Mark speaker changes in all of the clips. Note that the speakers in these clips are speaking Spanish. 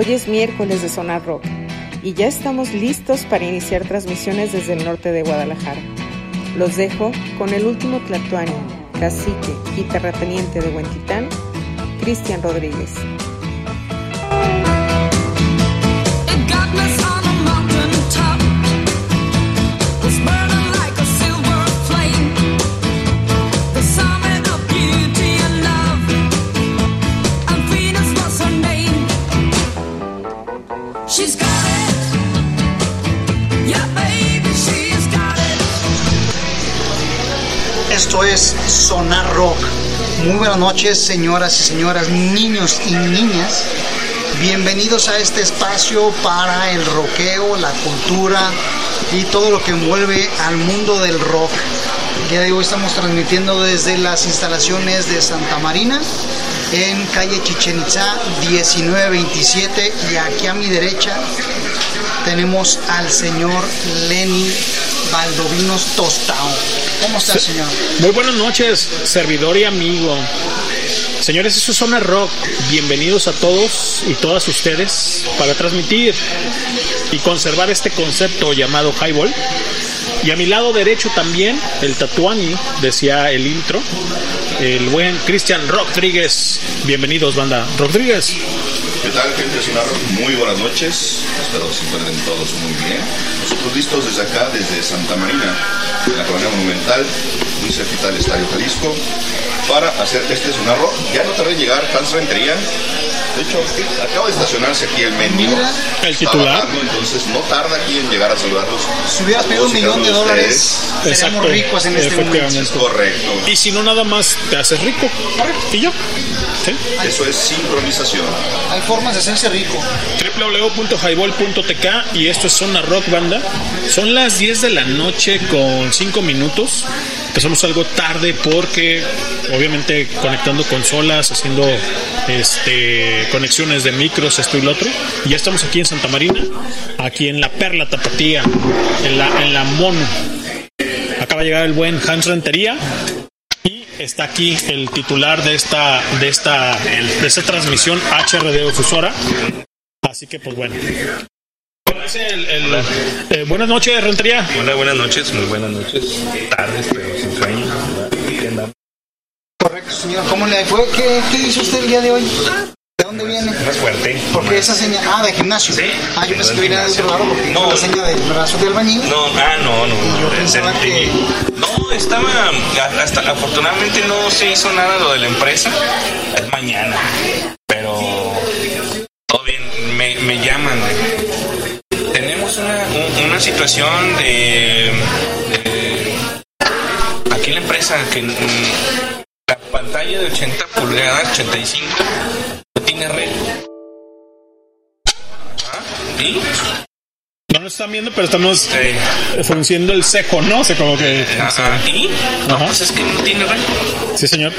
Speaker 1: Hoy es miércoles de Sonar Rock y ya estamos listos para iniciar transmisiones desde el norte de Guadalajara. Los dejo con el último Tlatuani, cacique y terrateniente de Huentitán, Cristian Rodríguez.
Speaker 2: Esto es Sonar Rock. Muy buenas noches, señoras y señoras, niños y niñas. Bienvenidos a este espacio para el rockeo, la cultura y todo lo que envuelve al mundo del rock. El día de hoy estamos transmitiendo desde las instalaciones de Santa Marina en calle Chichen Itza 1927 y aquí a mi derecha tenemos al señor Lenny Valdovinos Tostao. ¿Cómo está, señor?
Speaker 3: Muy buenas noches, servidor y amigo. Señores, eso es Zona Rock. Bienvenidos a todos y todas ustedes para transmitir y conservar este concepto llamado highball. Y a mi lado derecho también, el Tatuani, decía el intro, el buen Cristian Rodríguez. Bienvenidos, banda. Rodríguez.
Speaker 4: ¿Qué tal, gente de? Muy buenas noches. Espero se encuentren todos muy bien. Nosotros listos desde acá, desde Santa Marina, en la colonia monumental, muy cerquita del Estadio Jalisco, para hacer este Sonar Rock. Ya no tardé en llegar, Hans Rentería. De hecho, acaba de estacionarse aquí el mendigo.
Speaker 3: El titular.
Speaker 4: bajando, entonces no tarda aquí en llegar a saludarlos.
Speaker 2: Si hubieras pedido un millón de dólares, seríamos
Speaker 3: Exacto,
Speaker 2: ricos en este momento.
Speaker 4: Es correcto.
Speaker 3: Y si no, nada más te haces rico. Y yo. ¿Sí?
Speaker 4: Eso es sincronización.
Speaker 2: Hay formas de hacerse rico.
Speaker 3: www.highball.tk y esto es Zona Rock Banda. Son las 10 de la noche con 5 minutos. Empezamos algo tarde porque obviamente conectando consolas, haciendo este conexiones de micros, esto y lo otro. Y ya estamos aquí en Santa Marina, aquí en la Perla Tapatía, en la, en la Mono. Acaba de llegar el buen Hans Rentería. Y está aquí el titular de esta, de esta, de esta transmisión HRD difusora. Así que, pues bueno. El- el- eh, buenas noches, Rentería.
Speaker 5: Hola, buenas noches, muy buenas noches. Tardes, pero sin sueño.
Speaker 2: Correcto, señor. ¿Cómo le fue? ¿Qué, qué hizo usted el día de hoy? ¿De dónde viene?
Speaker 5: Más fuerte.
Speaker 2: Porque
Speaker 5: más-
Speaker 2: esa señal. Ah, de gimnasio.
Speaker 5: Sí.
Speaker 2: Ah, yo pensé que venía de otro lado porque
Speaker 5: No.
Speaker 2: la señal del brazo del albañil.
Speaker 5: No, ah, no, no. No, del-
Speaker 2: que-
Speaker 5: No, estaba. Hasta afortunadamente no se hizo nada lo de la empresa. Es mañana. Pero. Todo bien, me, me llaman. Tenemos una, un- una situación de, de- Aquí en la empresa que. mm, La pantalla de 80 pulgadas, 85, no tiene red. Ajá, ¿Y?
Speaker 3: No nos están viendo, pero estamos
Speaker 5: Eh,
Speaker 3: frunciendo el cejo, ¿no? O sea, como que.
Speaker 5: Ajá. ¿Y? No,
Speaker 3: Ajá.
Speaker 5: pues es que no tiene red.
Speaker 3: Sí, señor.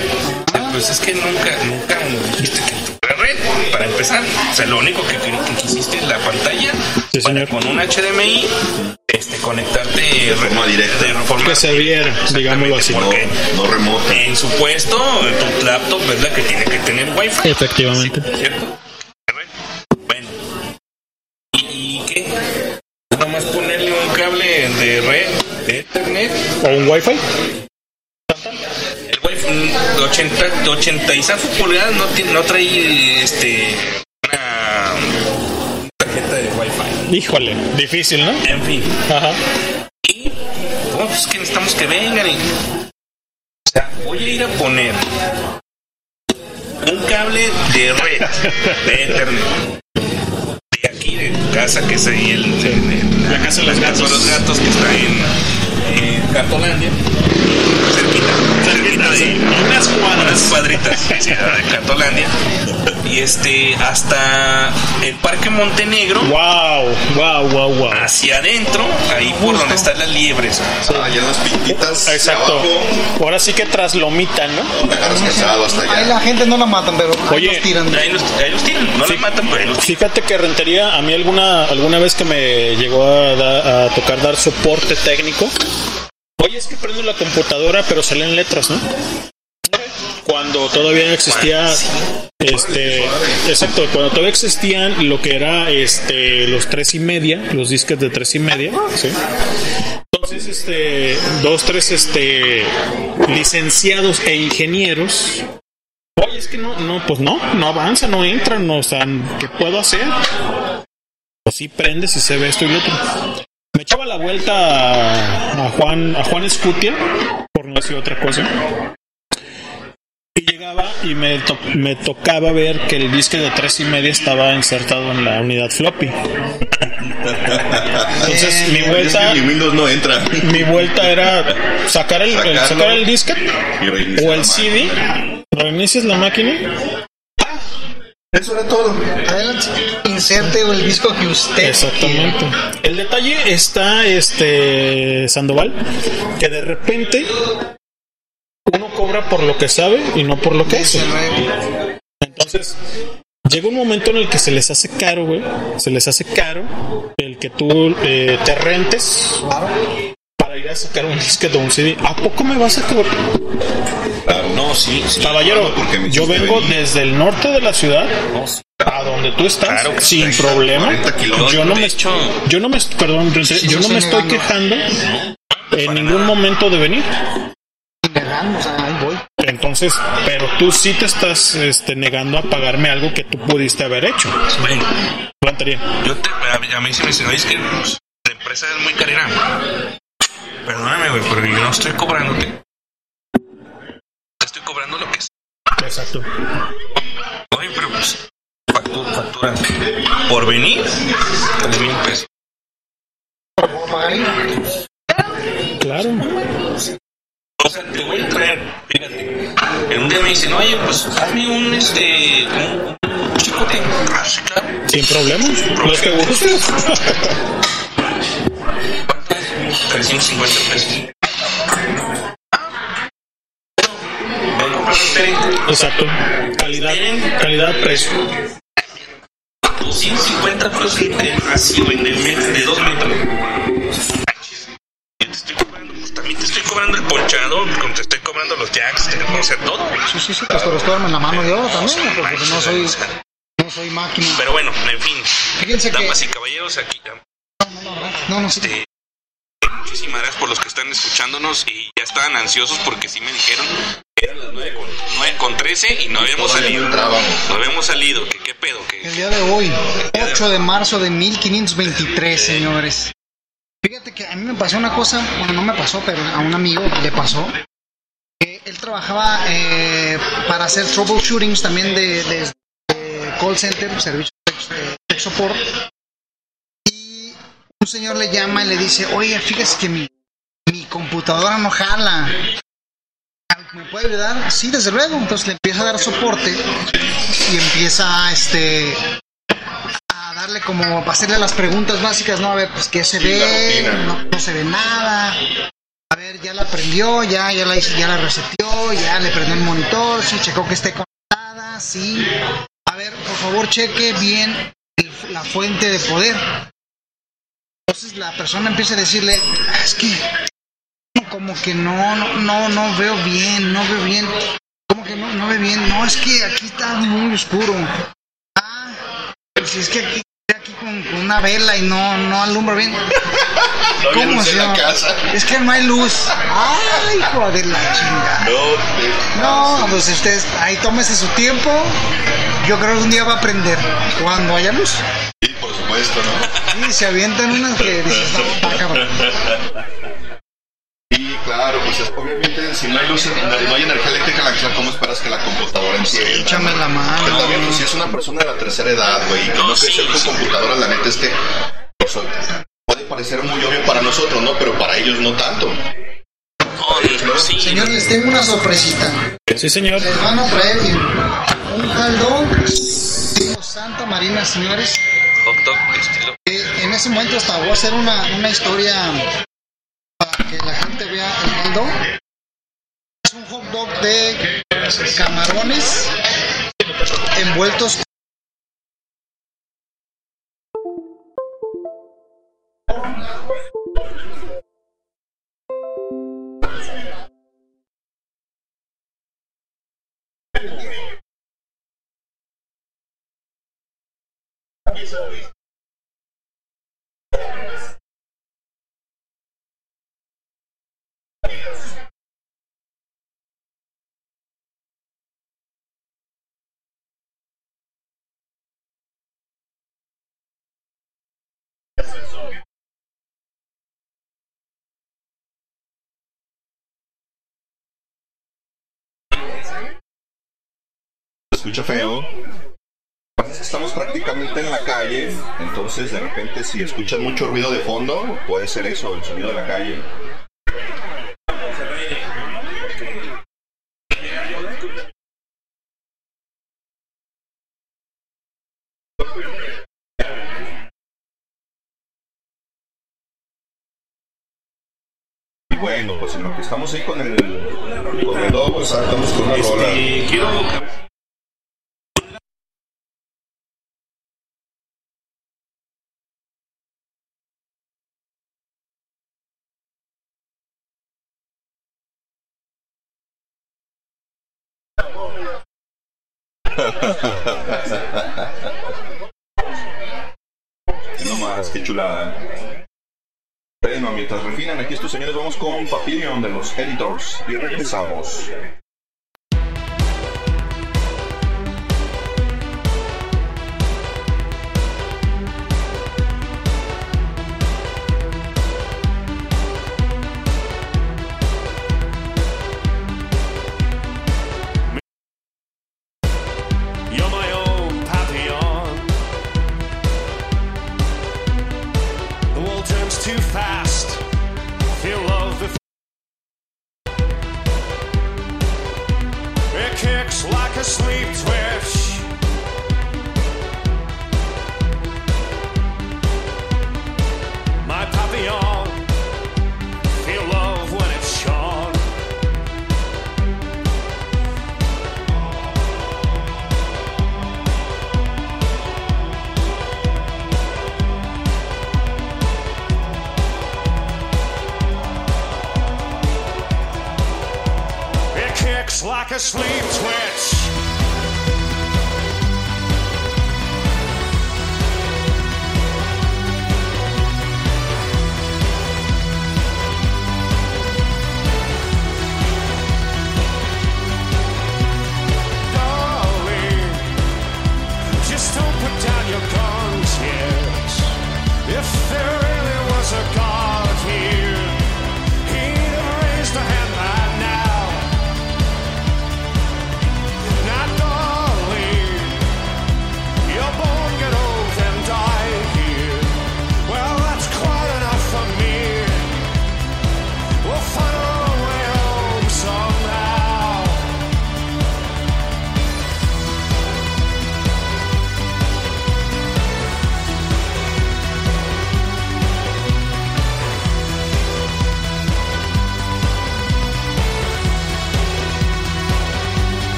Speaker 5: Pues es que nunca, nunca dijiste que tuviera red. Para empezar, o sea, lo único que, que, que quisiste es la pantalla.
Speaker 3: Sí, señor.
Speaker 5: con un HDMI, este, conectarte de
Speaker 4: forma directa.
Speaker 5: De forma
Speaker 3: Que se viera, digámoslo así.
Speaker 4: No,
Speaker 5: Porque
Speaker 4: no remota.
Speaker 5: en su puesto, tu laptop es la que tiene que tener wifi.
Speaker 3: Efectivamente.
Speaker 5: ¿Cierto? Bueno. ¿Y, y qué? Nomás ponerle un cable de red, de Ethernet.
Speaker 3: ¿O un wifi?
Speaker 5: El wifi mm, de 80, de 80 y zafo pulgadas no, tiene- no trae este, una tarjeta de wifi.
Speaker 3: Híjole, difícil, ¿no?
Speaker 5: En fin.
Speaker 3: Ajá.
Speaker 5: Y oh, pues es que necesitamos que vengan y. O sea, voy a ir a poner un cable de red de Ethernet. De aquí, de tu casa, que es ahí el, el-
Speaker 3: La casa de los gatos.
Speaker 5: los gatos que está en, en Cartolandia. Cerquita. Cerquita de ahí.
Speaker 3: Unas cuadras.
Speaker 5: Unas cuadritas. De Cartolandia. Y este, hasta el Parque Montenegro.
Speaker 3: Wow, wow, wow, wow.
Speaker 5: Hacia adentro, ahí por donde están las liebres.
Speaker 4: Ah, ya las pintitas.
Speaker 3: Exacto.
Speaker 4: abajo,
Speaker 3: Ahora sí que tras lomita, ¿no?
Speaker 4: hasta
Speaker 2: Ahí
Speaker 4: allá.
Speaker 2: la gente no la matan, pero ahí
Speaker 3: Oye,
Speaker 2: los tiran.
Speaker 5: Ahí los, ahí los tiran, no
Speaker 3: Sí.
Speaker 5: los matan, pero ahí los tiran.
Speaker 3: Fíjate que Rentería, a mí alguna, alguna vez que me llegó a, da- a tocar dar soporte técnico, oye, es que prendo la computadora, pero salen letras, ¿no? Cuando todavía existía este exacto cuando todavía existían lo que era este los tres y media los disques de tres y media ¿sí? entonces este dos tres este licenciados e ingenieros oye es que no no pues no no avanza no entra no o sea qué puedo hacer pues sí prende si se ve esto y lo otro. Me echaba la vuelta a, a Juan a Juan Escutia por no decir otra cosa y llegaba y me, to- me tocaba ver que el disque de tres y media estaba insertado en la unidad floppy. Entonces mi vuelta,
Speaker 4: Mi Windows no entra.
Speaker 3: mi vuelta era sacar el, el- sacar el
Speaker 4: reiniciar
Speaker 3: o el CD, reinicias la máquina,
Speaker 4: Eso era todo.
Speaker 2: Adelante, inserte el disco que usted
Speaker 3: exactamente. El detalle está, este Sandoval, que de repente uno cobra por lo que sabe y no por lo que hace. Entonces, llega un momento en el que se les hace caro, güey. Se les hace caro el que tú eh, te rentes para ir a sacar un disque de un CD. ¿A poco me vas a cobrar?
Speaker 4: Claro.
Speaker 5: No, sí, sí.
Speaker 3: Caballero, yo vengo desde el norte de la ciudad
Speaker 5: No, sí.
Speaker 3: a donde tú estás
Speaker 5: Claro que
Speaker 3: sin problema.
Speaker 4: 40 kilómetros.
Speaker 3: Yo no me
Speaker 5: hecho,
Speaker 3: yo no me perdón, yo no me estoy quejando en ningún momento de venir.
Speaker 2: Ahí voy.
Speaker 3: Entonces, pero tú sí te estás este, negando a pagarme algo que tú pudiste haber hecho.
Speaker 5: Bueno,
Speaker 3: Plantería.
Speaker 5: yo te, a, a mí se me dice, oye, es que pues, la empresa es muy carera. Perdóname, güey, pero yo no estoy cobrándote. Te estoy cobrando lo que es.
Speaker 3: Exacto.
Speaker 5: Oye, pero pues, factura, factura. Por venir, tres mil pesos.
Speaker 3: Claro.
Speaker 5: O sea, te voy a traer, fíjate. En un día me dicen, oye, pues hazme un, este, un, un chicote. Ah.
Speaker 3: Sin problemas. Los que gustes.
Speaker 5: 350 pesos.
Speaker 3: Exacto. Calidad, calidad, precio.
Speaker 5: 250 pesos de así, güey, de, de dos metros. Cobrando el ponchador, como te estoy cobrando los jacks, te, o sea, todo.
Speaker 2: Sí, sí, sí, pues te los toman en la mano de oro también, porque no soy,
Speaker 5: O sea,
Speaker 2: no soy máquina.
Speaker 5: Pero bueno, en fin.
Speaker 2: Fíjense que.
Speaker 5: Damas y caballeros, aquí
Speaker 2: No, no,
Speaker 5: este, muchísimas gracias por los que están escuchándonos y ya estaban ansiosos porque sí me dijeron que eran las 9 con, 9 con 13 y no habíamos salido.
Speaker 4: no.
Speaker 5: No habíamos salido. ¿Qué, qué pedo? ¿Qué,
Speaker 2: El día de hoy, 8 de marzo de 1523, señores. Fíjate que a mí me pasó una cosa, bueno, no me pasó, pero a un amigo le pasó. Que él trabajaba eh, para hacer troubleshootings también de, de- call center, servicio de tech support. Y un señor le llama y le dice, oye, fíjese que mi, mi computadora no jala. ¿Me puede ayudar? Sí, desde luego. Entonces le empieza a dar soporte y empieza este darle como para hacerle las preguntas básicas, ¿no? A ver, pues qué se ve, no, no se ve nada. A ver, ya la prendió, ya, ya la hizo, ya la reseteó, ya le prendió el monitor, sí, checó que esté conectada, sí. A ver, por favor, cheque bien el- la fuente de poder. Entonces la persona empieza a decirle, "Ah, es que como que no, no, no, no veo bien, no veo bien. Como que no, no ve bien. No, es que aquí está muy oscuro. Ah, pues es que aquí con, con una vela y no, no alumbra bien.
Speaker 4: No la
Speaker 2: señor?
Speaker 4: casa.
Speaker 2: Es que no hay luz. Ay, hijo de la chingada.
Speaker 4: No,
Speaker 2: No, pues ustedes, ahí tómese su tiempo. Yo creo que un día va a aprender. Cuando haya luz.
Speaker 4: sí, por supuesto, ¿no?
Speaker 2: Y se avientan unas que dices, no, cabrón.
Speaker 4: obviamente si no hay luz, no hay energía eléctrica en la casa, ¿cómo esperas que la computadora encienda?
Speaker 2: Échame la mano.
Speaker 4: Pero también, pues si es una persona de la tercera edad, güey, y que no, crecer
Speaker 5: sí,
Speaker 4: con
Speaker 5: sí.
Speaker 4: computadora, la neta es que pues, puede parecer muy obvio para nosotros, ¿no? Pero para ellos no tanto.
Speaker 5: Oh, sí.
Speaker 2: Señores, les tengo una sorpresita.
Speaker 3: Sí, señor.
Speaker 2: Les van a traer un caldón tipo Santa Marina, señores.
Speaker 5: Hot dog estilo.
Speaker 2: En ese momento hasta voy a hacer una, una historia que la gente vea el mundo. Es un hot dog de camarones envueltos
Speaker 6: escucha feo. Estamos prácticamente en la calle, entonces de repente si escuchan mucho ruido de fondo, puede ser eso, el sonido de la calle. bueno, pues en lo que estamos ahí con el, con el logo, pues con una
Speaker 4: este, rola. Quiero...
Speaker 6: no más, qué chulada. ¿eh? mientras refinan. Aquí estos señores vamos con Papillion de los Editors y regresamos.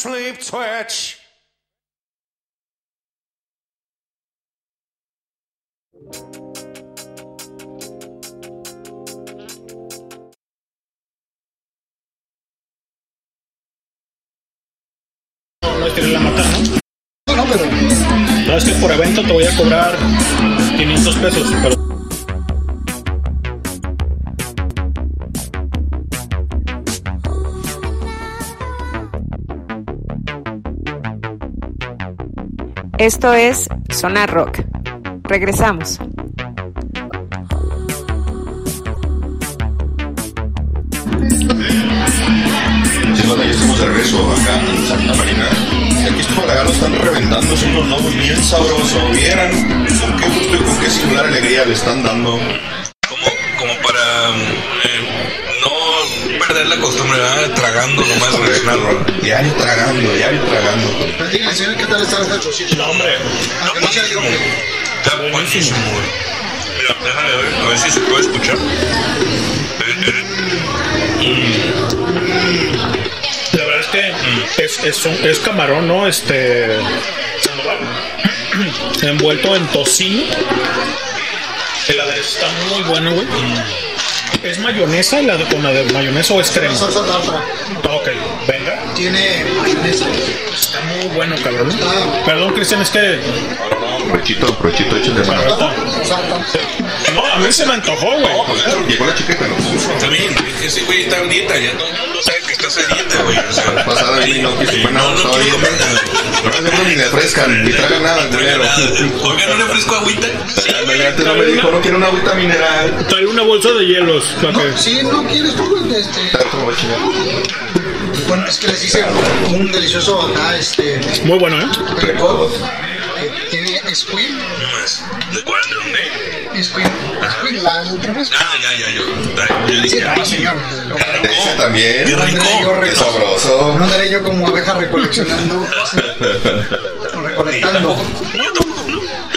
Speaker 7: Sleep twitch. No
Speaker 3: quererla matar. No,
Speaker 2: no, pero
Speaker 3: No, es que por evento te voy a cobrar 500 pesos, pero...
Speaker 1: Esto es Sonar Rock. Regresamos.
Speaker 4: Estamos de regreso acá en Santa Marina. Aquí estos balaganos están reventando, son unos lobos bien sabrosos. Vieran con qué gusto y con qué singular alegría le están dando.
Speaker 5: Perder la costumbre, ¿verdad? Tragando nomás
Speaker 4: Correcto. Diario tragando, diario tragando.
Speaker 2: pero díganme, señor, ¿qué tal están los chocitos?
Speaker 3: No, hombre.
Speaker 2: No que
Speaker 5: Está buenísimo, güey. Mira, déjame ver, a ver si se puede escuchar.
Speaker 3: La verdad es que es, es, un- es camarón, ¿no? Este. Envuelto en tocino. El aderezo está muy bueno, güey. ¿Es mayonesa la de, con la de mayonesa o es crema?
Speaker 2: salsa tártara
Speaker 3: Ok, venga.
Speaker 2: tiene mayonesa.
Speaker 3: Está muy bueno, cabrón.
Speaker 2: Ah.
Speaker 3: Perdón, Cristian, es que.
Speaker 4: Provechito, provechito, échale mano.
Speaker 2: Exacto.
Speaker 3: No, a mí se me antojó, güey.
Speaker 4: Llegó la chica que lo puso.
Speaker 5: Está bien, ese güey está en dieta, ya todo el mundo sabe que estás en dieta, güey. O sea,
Speaker 4: Pasada vino y no quiso
Speaker 5: no,
Speaker 4: bueno,
Speaker 5: no
Speaker 4: estaba bien.
Speaker 5: comer nada.
Speaker 4: No hace ni le frescan, ni traga nada, culero.
Speaker 5: Oiga, ¿no le ofrezco agüita?
Speaker 4: Ándale, Antes no me dijo, no quiero una agüita mineral.
Speaker 3: Trae una bolsa de hielos. que-
Speaker 2: Si no quieres tú, este,
Speaker 4: a chingar.
Speaker 2: bueno, es que les hice un delicioso acá, este,
Speaker 3: Muy bueno, ¿eh?
Speaker 2: record. Eh, tiene squid,
Speaker 5: No más. ¿De cuál? ¿De dónde?
Speaker 2: squid, squid, la otra vez.
Speaker 5: Ah, ya, ya, yo. Yo dije,
Speaker 2: ah, señor.
Speaker 4: Ese también.
Speaker 5: Qué rico.
Speaker 4: Qué sabroso.
Speaker 2: No andaré yo como abeja recoleccionando, recolectando.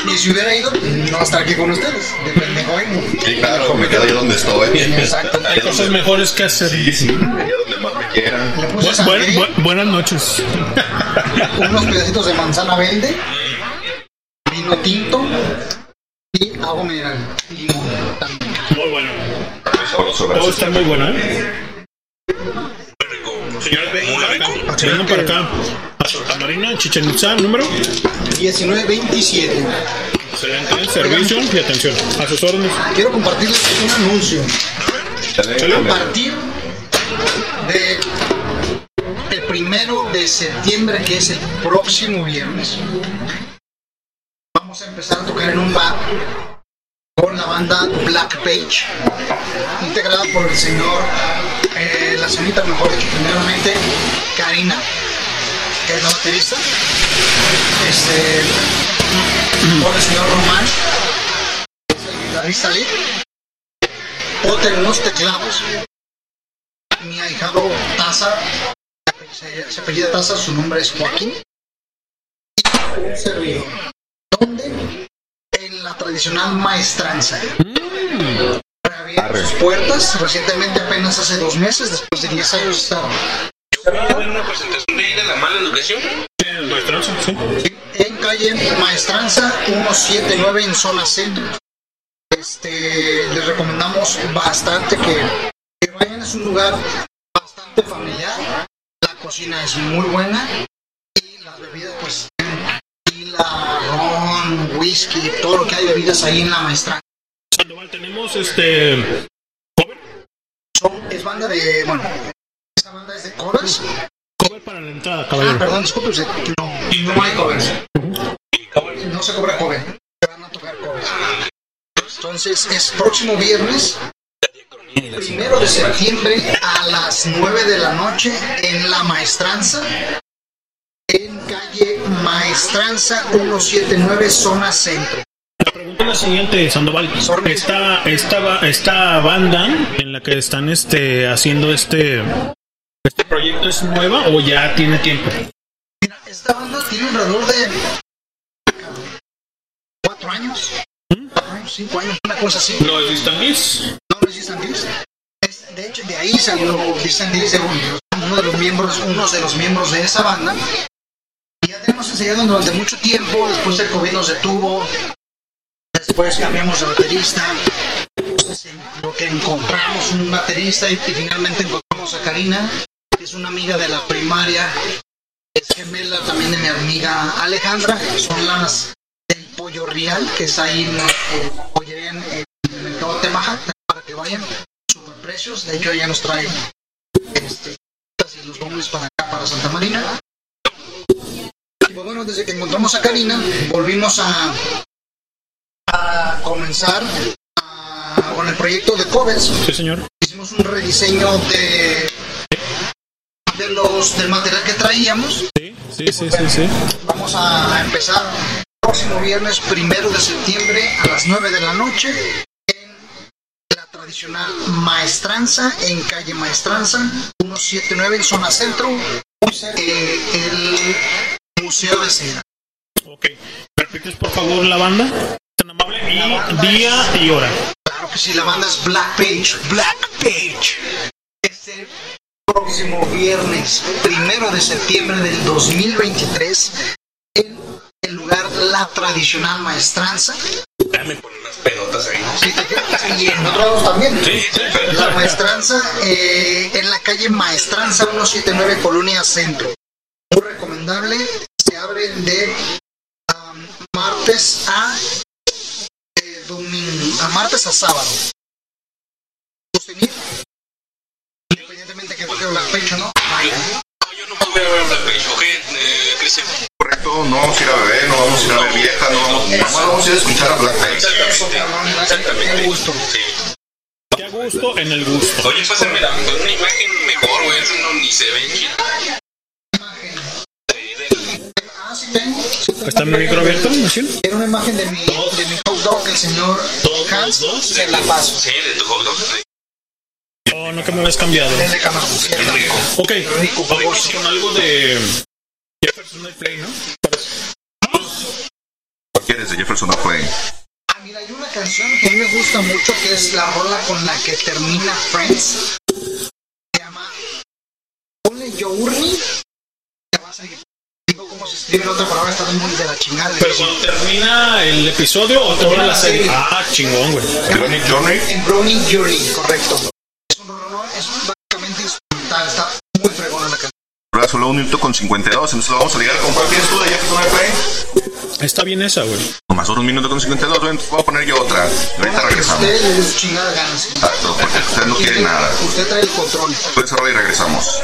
Speaker 2: Y si hubiera ido, no estar aquí con ustedes. De pendejo vengo.
Speaker 4: Sí, claro, me quedo yo donde estoy.
Speaker 2: Exacto.
Speaker 3: Hay cosas mejores que hacer.
Speaker 4: Sí, sí, allá donde más me quieran.
Speaker 3: Bu- bu- buenas noches.
Speaker 2: unos pedacitos de manzana verde, vino tinto y agua mineral. También.
Speaker 3: Muy bueno. Todo está muy bueno, ¿eh? Señores, vengan para acá. A Marina, Chichen Itza, número.
Speaker 2: 1927.
Speaker 3: Excelente. Servicio y atención. A sus órdenes.
Speaker 2: Quiero compartirles un anuncio. A partir de el primero de septiembre, que es el próximo viernes, vamos a empezar a tocar en un bar con la banda Black Page, integrada por el señor, eh, la señorita mejor dicho, primeramente, Karina, que es la baterista, este, por el señor Román, que es guitarrista lead, Potter en teclados, mi ahijado Taza, se, se apellida Taza, su nombre es Joaquín, y un servidor. ¿Dónde? En la tradicional maestranza. Reabierto sus puertas recientemente, apenas hace dos meses, después de 10 años de estar
Speaker 5: ¿Voy a ver una presentación de ahí de la mala educación?
Speaker 3: Sí.
Speaker 2: en calle Maestranza 179 en zona centro. Este, les recomendamos bastante que, que vayan, es un lugar bastante familiar, la cocina es muy buena whisky, todo lo que hay bebidas ahí en la Maestranza.
Speaker 3: Sandoval, tenemos este.
Speaker 2: Son, es banda de, bueno, esa banda es de covers.
Speaker 3: Cover para la entrada,
Speaker 2: Ah,
Speaker 3: caballero.
Speaker 2: perdón, disculpe usted, no, no hay covers. No se cobra cover, se van a tocar covers. Entonces es próximo viernes, primero de septiembre a las 9 de la noche en La Maestranza, calle Maestranza 179, zona centro.
Speaker 3: La pregunta es la siguiente, Sandoval. Esta, esta, esta banda en la que están este, haciendo este, este proyecto es nueva o ya tiene tiempo?
Speaker 2: Mira, esta banda tiene alrededor de cuatro años, cinco años, una cosa así.
Speaker 3: ¿No es Distant Kids?
Speaker 2: No, no es de hecho, de ahí salió Distant Deeds, según yo. uno de los miembros, unos de los miembros de esa banda. Tenemos ensayado durante mucho tiempo, después el COVID nos detuvo, después cambiamos de baterista, lo que encontramos un baterista y, finalmente encontramos a Karina, que es una amiga de la primaria, es gemela también de mi amiga Alejandra, son las del Pollo Real, que está ahí en el pollería en el mercado Temajac, para que vayan, super precios, de hecho ella nos trae este, y los bombles para acá, para Santa Marina. Pues bueno, desde que encontramos a Karina, volvimos a, a comenzar a- con el proyecto de covers.
Speaker 3: Sí, señor.
Speaker 2: Hicimos un rediseño de, de los, del material que traíamos.
Speaker 3: Sí, sí, sí, sí, sí.
Speaker 2: Vamos a, a empezar el próximo viernes primero de septiembre a las 9 de la noche en la tradicional Maestranza, en calle Maestranza, 179 en zona centro, eh, el Museo de Cera.
Speaker 3: Ok. ¿Me repites por favor la banda? Tan amable. Y día y hora.
Speaker 2: Claro que sí, la banda es Black Page, Black Page. Este próximo viernes, primero de septiembre del 2023, en el lugar La Tradicional Maestranza.
Speaker 5: Dame con unas pelotas ahí.
Speaker 2: Y en otros lados también.
Speaker 5: Sí, sí, pero-
Speaker 2: La Maestranza, eh, en la calle Maestranza 179, Colonia Centro. Muy recomendable. Abre de am, martes a eh, domingo, a martes a sábado. Sostenir, independientemente que toque Pecho, ¿no?
Speaker 5: No, yo no voy a ver Black Page, ¿ok? Eh, Cristian.
Speaker 4: Correcto, no vamos a ir a beber, no vamos a ir a ver vieja, no vamos, nomás vamos a ir a escuchar a Black.
Speaker 5: Exactamente. Exactamente.
Speaker 2: Qué gusto.
Speaker 5: Sí.
Speaker 3: Qué gusto en el gusto.
Speaker 5: Oye, pásame la, una imagen mejor, güey. Eso no ni se ve chido.
Speaker 3: ¿Está mi micro abierto?
Speaker 2: Era una imagen de mi, de mi hot dog, el señor Hans. Se la paso.
Speaker 5: Sí, de tu hot dog.
Speaker 3: Oh, no que me habías cambiado.
Speaker 2: Desde Camargo.
Speaker 3: Ok. Vamos con algo de Jefferson Play, ¿no?
Speaker 4: ¿Cuál quieres de Jefferson Airplane?
Speaker 2: Ah, mira, hay una canción que a mí me gusta mucho que es la rola con la que termina Friends. Se llama Ponle Journey. Te vas a ir. Digo cómo se escribe la otra palabra, está muy de la chingada.
Speaker 3: Pero cuando termina el episodio o termina la serie. Ah, chingón, güey.
Speaker 4: Johnny Journey.
Speaker 2: En Brownie Journey, correcto. Es un rolón, es básicamente instrumental, está muy fregona la canción.
Speaker 4: Ahora solo un minuto con 52, entonces lo vamos a ligar con cuál quieres tú de Jefferson Airplane.
Speaker 3: Está bien esa, güey.
Speaker 4: Nomás solo un minuto con 52, ven, voy a poner yo otra. Ahorita regresamos.
Speaker 2: Usted le chingadas ganas.
Speaker 4: Exacto, porque usted no quiere nada.
Speaker 2: Usted trae el control.
Speaker 4: Pues ahora y regresamos.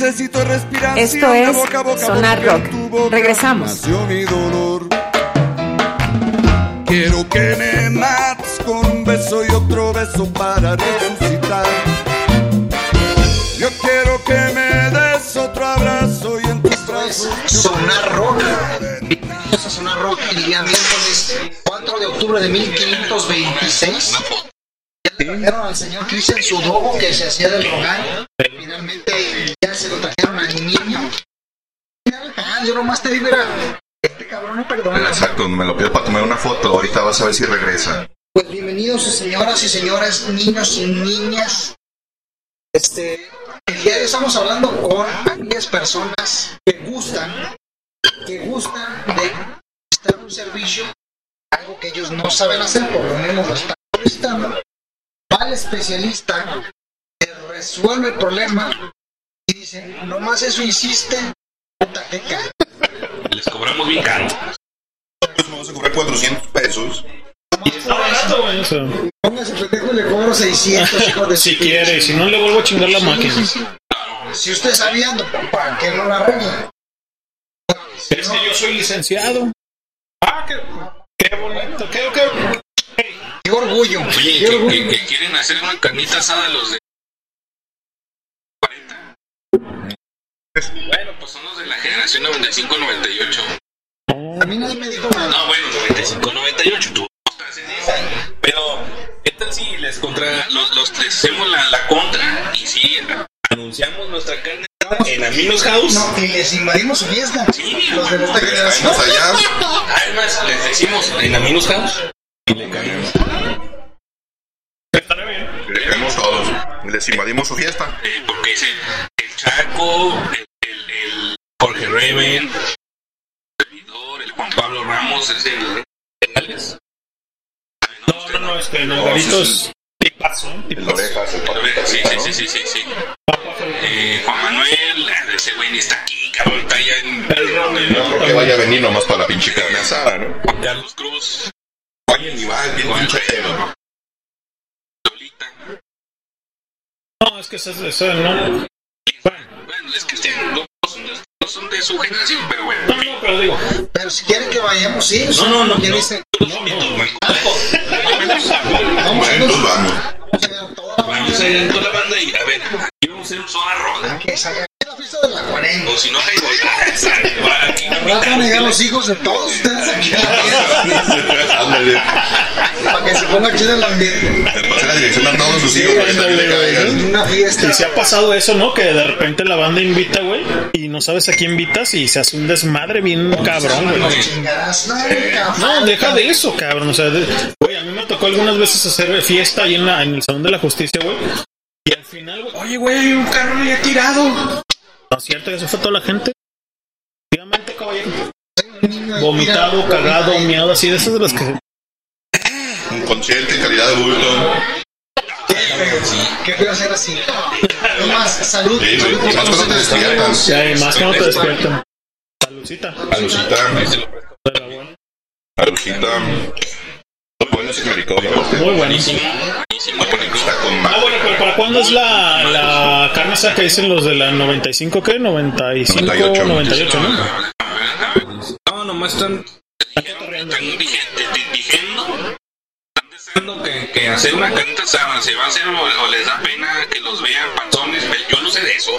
Speaker 8: Necesito respiración
Speaker 1: Esto es
Speaker 8: boca a boca
Speaker 1: Sonar Rock.
Speaker 8: boca
Speaker 1: Regresamos.
Speaker 8: nació mi dolor. Quiero que me mates con un beso y otro beso para resucitar. Yo quiero que me des otro abrazo y en tus brazos
Speaker 2: Sonar Rock. Bienvenidos a Sonar Rock el día miércoles 4 de octubre de 1526. Ya le trajeron al señor Cristian su dogo que se hacía del rogar. Finalmente ya se lo trajeron al niño. Ah, yo nomás te digo, era, este cabrón no perdona.
Speaker 4: Exacto, me lo pido para tomar una foto. Ahorita vas a ver si regresa.
Speaker 2: Pues bienvenidos señoras y señores, niños y niñas. Este, el día de hoy estamos hablando con aquellas personas que gustan, que gustan de prestar un servicio, algo que ellos no saben hacer, por lo menos lo están solicitando. Va el especialista, que resuelve el problema y dice, nomás eso insiste, puta cae.
Speaker 5: Les cobramos bien caro.
Speaker 4: Pues vamos a cobrar 400 pesos.
Speaker 3: O sea,
Speaker 2: Póngase pendejo y le cobro 600, hijo de
Speaker 3: si
Speaker 2: su
Speaker 3: quiere, y si no le vuelvo a chingar la máquina.
Speaker 2: Si usted sabía, ¿para qué no la arregla?
Speaker 3: Es que yo soy licenciado. Ah, qué, qué bonito, qué, qué.
Speaker 2: Qué orgullo.
Speaker 5: Oye,
Speaker 2: qué
Speaker 5: que,
Speaker 2: orgullo.
Speaker 5: que- que quieren hacer una carnita asada los de 40. Bueno, pues son los de la generación 95-98.
Speaker 2: A mí nadie me dijo nada.
Speaker 5: No, bueno, 95-98, tú. Pero, ¿qué tal si les contra, los, los les hacemos la, la contra y si anunciamos nuestra carne en Aminos House?
Speaker 2: No, y les invadimos su fiesta.
Speaker 5: Sí,
Speaker 2: Los de esta generación.
Speaker 4: Allá.
Speaker 5: Además, les decimos en Aminos House y le caemos.
Speaker 3: Estará bien.
Speaker 4: Le caemos todos. Les invadimos su fiesta.
Speaker 5: Eh, porque es el, el Chaco, el, el, el Jorge Reven, el servidor, el Juan Pablo Ramos, es el. ¿Penales?
Speaker 4: El
Speaker 3: tipazo.
Speaker 4: orejas, el
Speaker 5: Sí, sí, sí, sí, sí, sí. Eh, Juan Manuel, ese güey ni está aquí, cabrón, está allá en. en-
Speaker 4: No creo que vaya a venir nomás para la pinche carne asada, ¿no?
Speaker 5: Carlos Cruz,
Speaker 4: Oye, ni va, bien pinche pedo.
Speaker 5: Lolita.
Speaker 3: No, es que eso, eso no. Bueno,
Speaker 5: es que este, no, no son de su generación, pero bueno.
Speaker 3: no, no, pero digo,
Speaker 2: Pero si quieren que vayamos, sí.
Speaker 5: No, no, no.
Speaker 2: ¿Quién
Speaker 5: no.
Speaker 2: dice?
Speaker 5: Yo los invito, man.
Speaker 2: Vamos a
Speaker 4: vamos.
Speaker 2: a toda la
Speaker 5: Vamos a ir en toda la banda y a ver, aquí vamos a zona.
Speaker 2: La fiesta de la 40.
Speaker 5: O si no, ahí voy. Aquí
Speaker 2: Al rato van a llegar los hijos de todos ustedes aquí
Speaker 4: Ándale.
Speaker 2: para que se ponga chido el ambiente.
Speaker 4: Le pasé la dirección a todos sus hijos.
Speaker 2: Una fiesta.
Speaker 3: y si ha pasado eso, ¿no? Que de repente la banda invita, güey, y no sabes a quién invitas y se hace un desmadre bien cabrón, güey. No, deja de eso, cabrón. O sea, de- güey, a mí me tocó algunas veces hacer fiesta ahí en, la, en el Salón de la Justicia, güey. Y al final, güey, oye, güey, hay un carro ya tirado. No es cierto, ya se fue toda la gente. Efectivamente, caballero. Vomitado, cagado, miado, así de esas de las que.
Speaker 4: Un consciente, calidad de bulto.
Speaker 2: Qué feo hacer así. Más, salud.
Speaker 4: Sí,
Speaker 2: salud
Speaker 4: más cuando te despiertas.
Speaker 3: Ya, y más que no te despiertan. Saludcita.
Speaker 4: Alucita.
Speaker 3: Bueno,
Speaker 4: ese americano. Está con
Speaker 3: Ah, bueno, pero ¿para cuándo es la, la carne que dicen los de la 95, qué? 95,
Speaker 4: 98.
Speaker 3: 98, ¿no?
Speaker 5: No, nomás están, están vigente- di- diciendo, están deseando que, que hacer una carnita asada se va a hacer o, o les da pena que los vean panzones. pero Yo no sé de eso.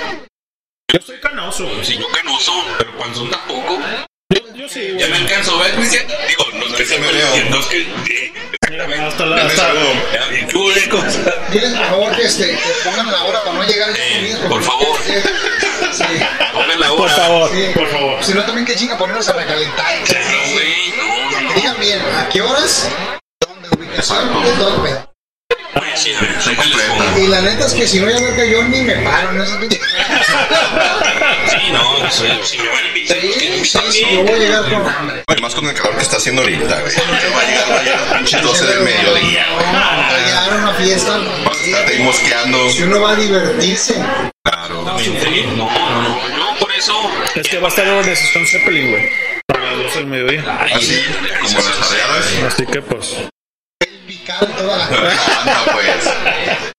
Speaker 3: Yo soy canoso.
Speaker 5: Si yo canoso, pero panzón tampoco.
Speaker 3: Yo, yo sí,
Speaker 5: Ya me alcanzo, ¿ves? Digo, no es que se
Speaker 4: me
Speaker 5: me
Speaker 4: veo.
Speaker 5: no es que. eh,
Speaker 3: Hasta la. Hasta,
Speaker 5: ya, bien, ¿qué hubo de cosa?
Speaker 2: Diles por favor que, este, que pongan la hora para no llegar
Speaker 5: Eh, por favor.
Speaker 2: Sí.
Speaker 5: Pongan la
Speaker 3: por
Speaker 5: hora.
Speaker 3: favor,
Speaker 2: Sí.
Speaker 3: por favor.
Speaker 2: Si no, también que chinga ponernos a recalentar.
Speaker 5: No, güey, no, no, no.
Speaker 2: Digan bien, ¿a qué horas? ¿Dónde ubicación? ¿Qué
Speaker 5: sí, pongo.
Speaker 2: Y la neta es que si no, ya que yo ni me paro en esa pinche.
Speaker 5: Sí, no, si, si me a que me
Speaker 2: Sí, yo voy a llegar con hambre.
Speaker 4: Bueno, más con el calor que está haciendo ahorita, güey. Va a llegar vaya a las pinches 12 del mediodía.
Speaker 2: Va a llegar a una fiesta.
Speaker 4: Vas a estar ahí mosqueando.
Speaker 2: Si uno va a divertirse.
Speaker 4: Claro.
Speaker 5: No, no, no. Yo por eso.
Speaker 3: Es que va a estar en de Stone Zeppelin, güey. Para las 12 del mediodía.
Speaker 4: Así, como las arreadas.
Speaker 3: Así que, pues.
Speaker 2: Picar toda la.
Speaker 4: Anda, pues.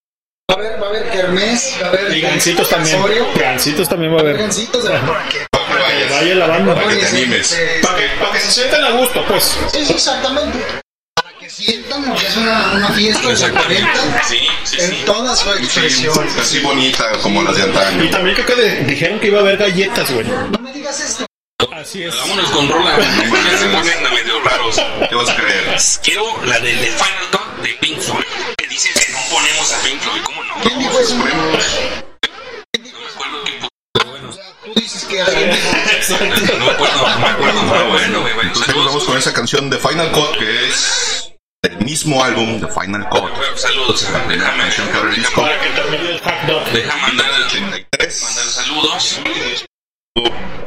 Speaker 2: Va a haber, va a haber kermés, va a haber.
Speaker 3: Y gancitos también. Gancitos también va a haber.
Speaker 2: Gancitos de para que.
Speaker 4: Para que vayas.
Speaker 3: Vaya la banda.
Speaker 4: Para que te animes.
Speaker 2: este,
Speaker 3: Para que, para que se sientan a gusto, pues.
Speaker 2: Sí, sí, exactamente. Para que sientan que es una, una fiesta de
Speaker 5: Exactamente.
Speaker 2: 40
Speaker 5: Sí, sí,
Speaker 2: en
Speaker 5: sí.
Speaker 2: toda su
Speaker 4: Sí,
Speaker 2: expresión.
Speaker 4: así bonita como las de
Speaker 3: Y
Speaker 4: antaño.
Speaker 3: también creo que de- dijeron que iba a haber galletas, güey.
Speaker 2: No me digas esto.
Speaker 3: Así es.
Speaker 5: Vámonos con rola. Ya se ponen medio raros.
Speaker 4: ¿Qué vas a creer?
Speaker 5: Quiero la de Cut de Pink Floyd. Que dicen que ponemos a Pink Floyd. ¿Cómo no?
Speaker 2: ¿Quién dijo eso?
Speaker 5: No me acuerdo quién puso.
Speaker 2: O sea, tú dices que alguien dijo.
Speaker 5: No me acuerdo, no me acuerdo. Pero bueno, güey, bueno.
Speaker 4: Entonces vamos con esa canción de Final Cut que es del mismo álbum de Final Cut.
Speaker 5: Saludos. Déjame,
Speaker 4: Canción que abre el disco.
Speaker 3: Para que termine el hack dog.
Speaker 5: deja mandar, mandar
Speaker 4: 83.
Speaker 5: saludos.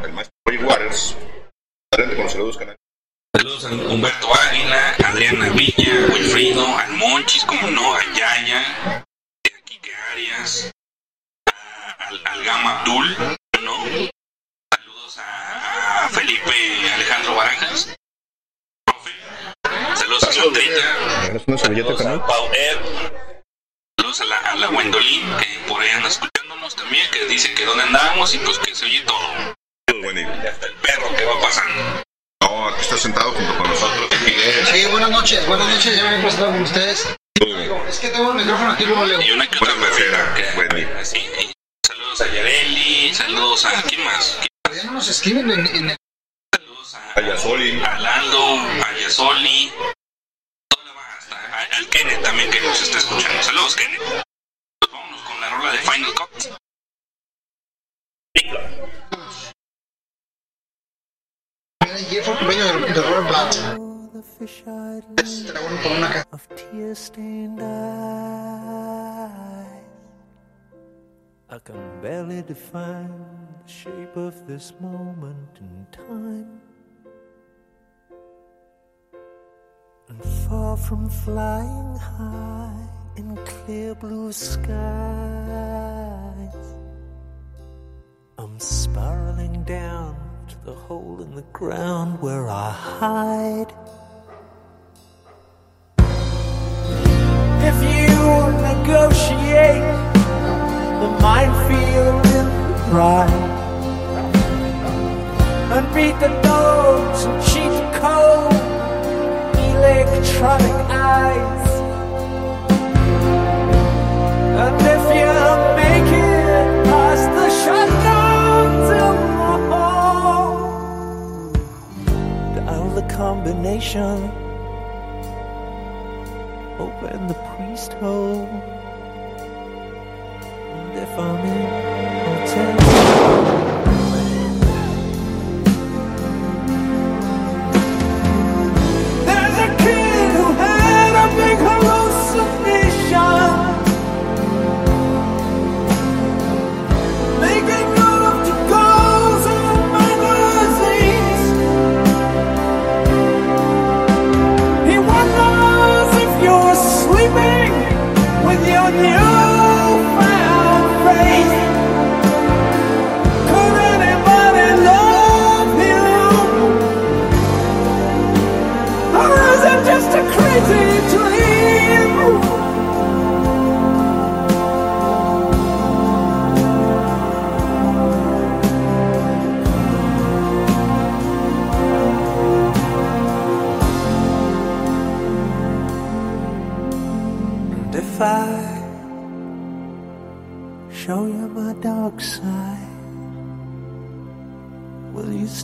Speaker 4: El maestro Roy Waters. Adelante con los saludos canales.
Speaker 5: Saludos a Humberto Águila, Adriana Villa, Wilfrido, al Monchis, como no, a Yaya, a Kike Arias, a- al, al Gama Abdul, ¿no? Saludos a, a Felipe Alejandro Barajas, profe. Saludos a
Speaker 4: servilleta
Speaker 5: Saludos a Pau Ed. Saludos a la, a la Gwendolyn, que por ahí anda escuchándonos también, que dice que dónde andamos y pues que se oye todo.
Speaker 4: Bueno, y-
Speaker 5: Y hasta el perro que va pasando.
Speaker 4: No, aquí está sentado junto con nosotros.
Speaker 2: Sí, buenas noches, buenas noches, ya me he presentado con ustedes. Es que tengo el micrófono aquí, luego leo.
Speaker 5: Y una que otra que- Saludos a Yareli, saludos a quién más.
Speaker 2: Ya no nos escriben en, en el...
Speaker 5: Saludos a,
Speaker 4: A Yasoli.
Speaker 5: a Lando, a Yasoli, al Kenneth también que nos está escuchando. Saludos, Kenneth. Pues vámonos con la rola de Final Cut.
Speaker 9: Of tear-stained eyes. I can barely define the shape of this moment in time. And far from flying high in clear blue skies, I'm spiraling down the hole in the ground where I hide. If you negotiate the minefield in the pride and beat the dogs and cheat the code, electronic eyes. And if you make it past the shutdowns combination open the priest hole. And if I'm in,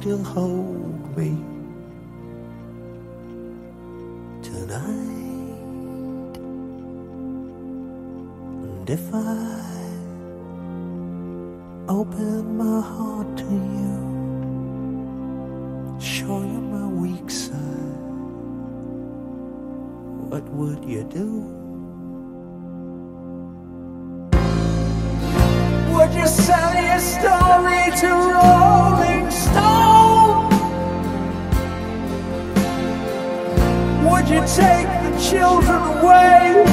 Speaker 9: still hold me tonight? And if I open my heart to you, show you my weak side, what would you do? Would you sell your story to Rolling take the children away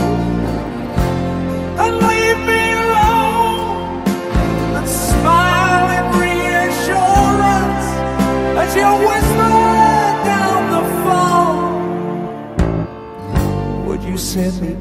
Speaker 9: and leave me alone and smile in reassurance as you whisper down the phone? Would you send me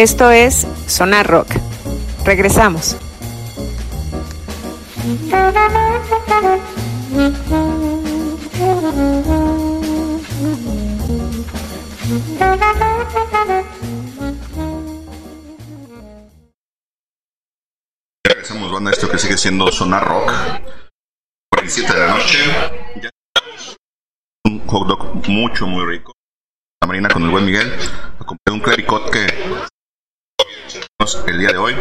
Speaker 1: Esto es Sonar Rock. Regresamos.
Speaker 4: Regresamos, banda, esto que sigue siendo Sonar Rock. 47 de la noche. Ya un hot dog mucho, muy rico. La marina con el buen Miguel. Acompañé un clericot que el día de hoy.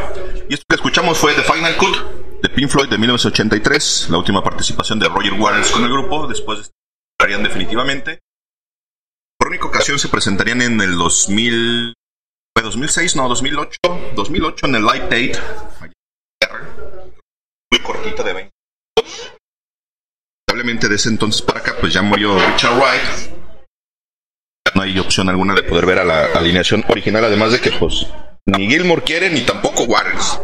Speaker 4: Y esto que escuchamos fue The Final Cut de Pink Floyd de 1983, la última participación de Roger Waters con el grupo. Después estarían definitivamente. Por única ocasión se presentarían en el 2000. ¿Fue 2006? No, 2008. 2008 en el Live Date. Muy cortita de 20. Lamentablemente de ese entonces para acá, pues ya murió Richard Wright. No hay opción alguna de poder ver a la alineación original, además de que, pues, ni Gilmore quiere ni tampoco Waters.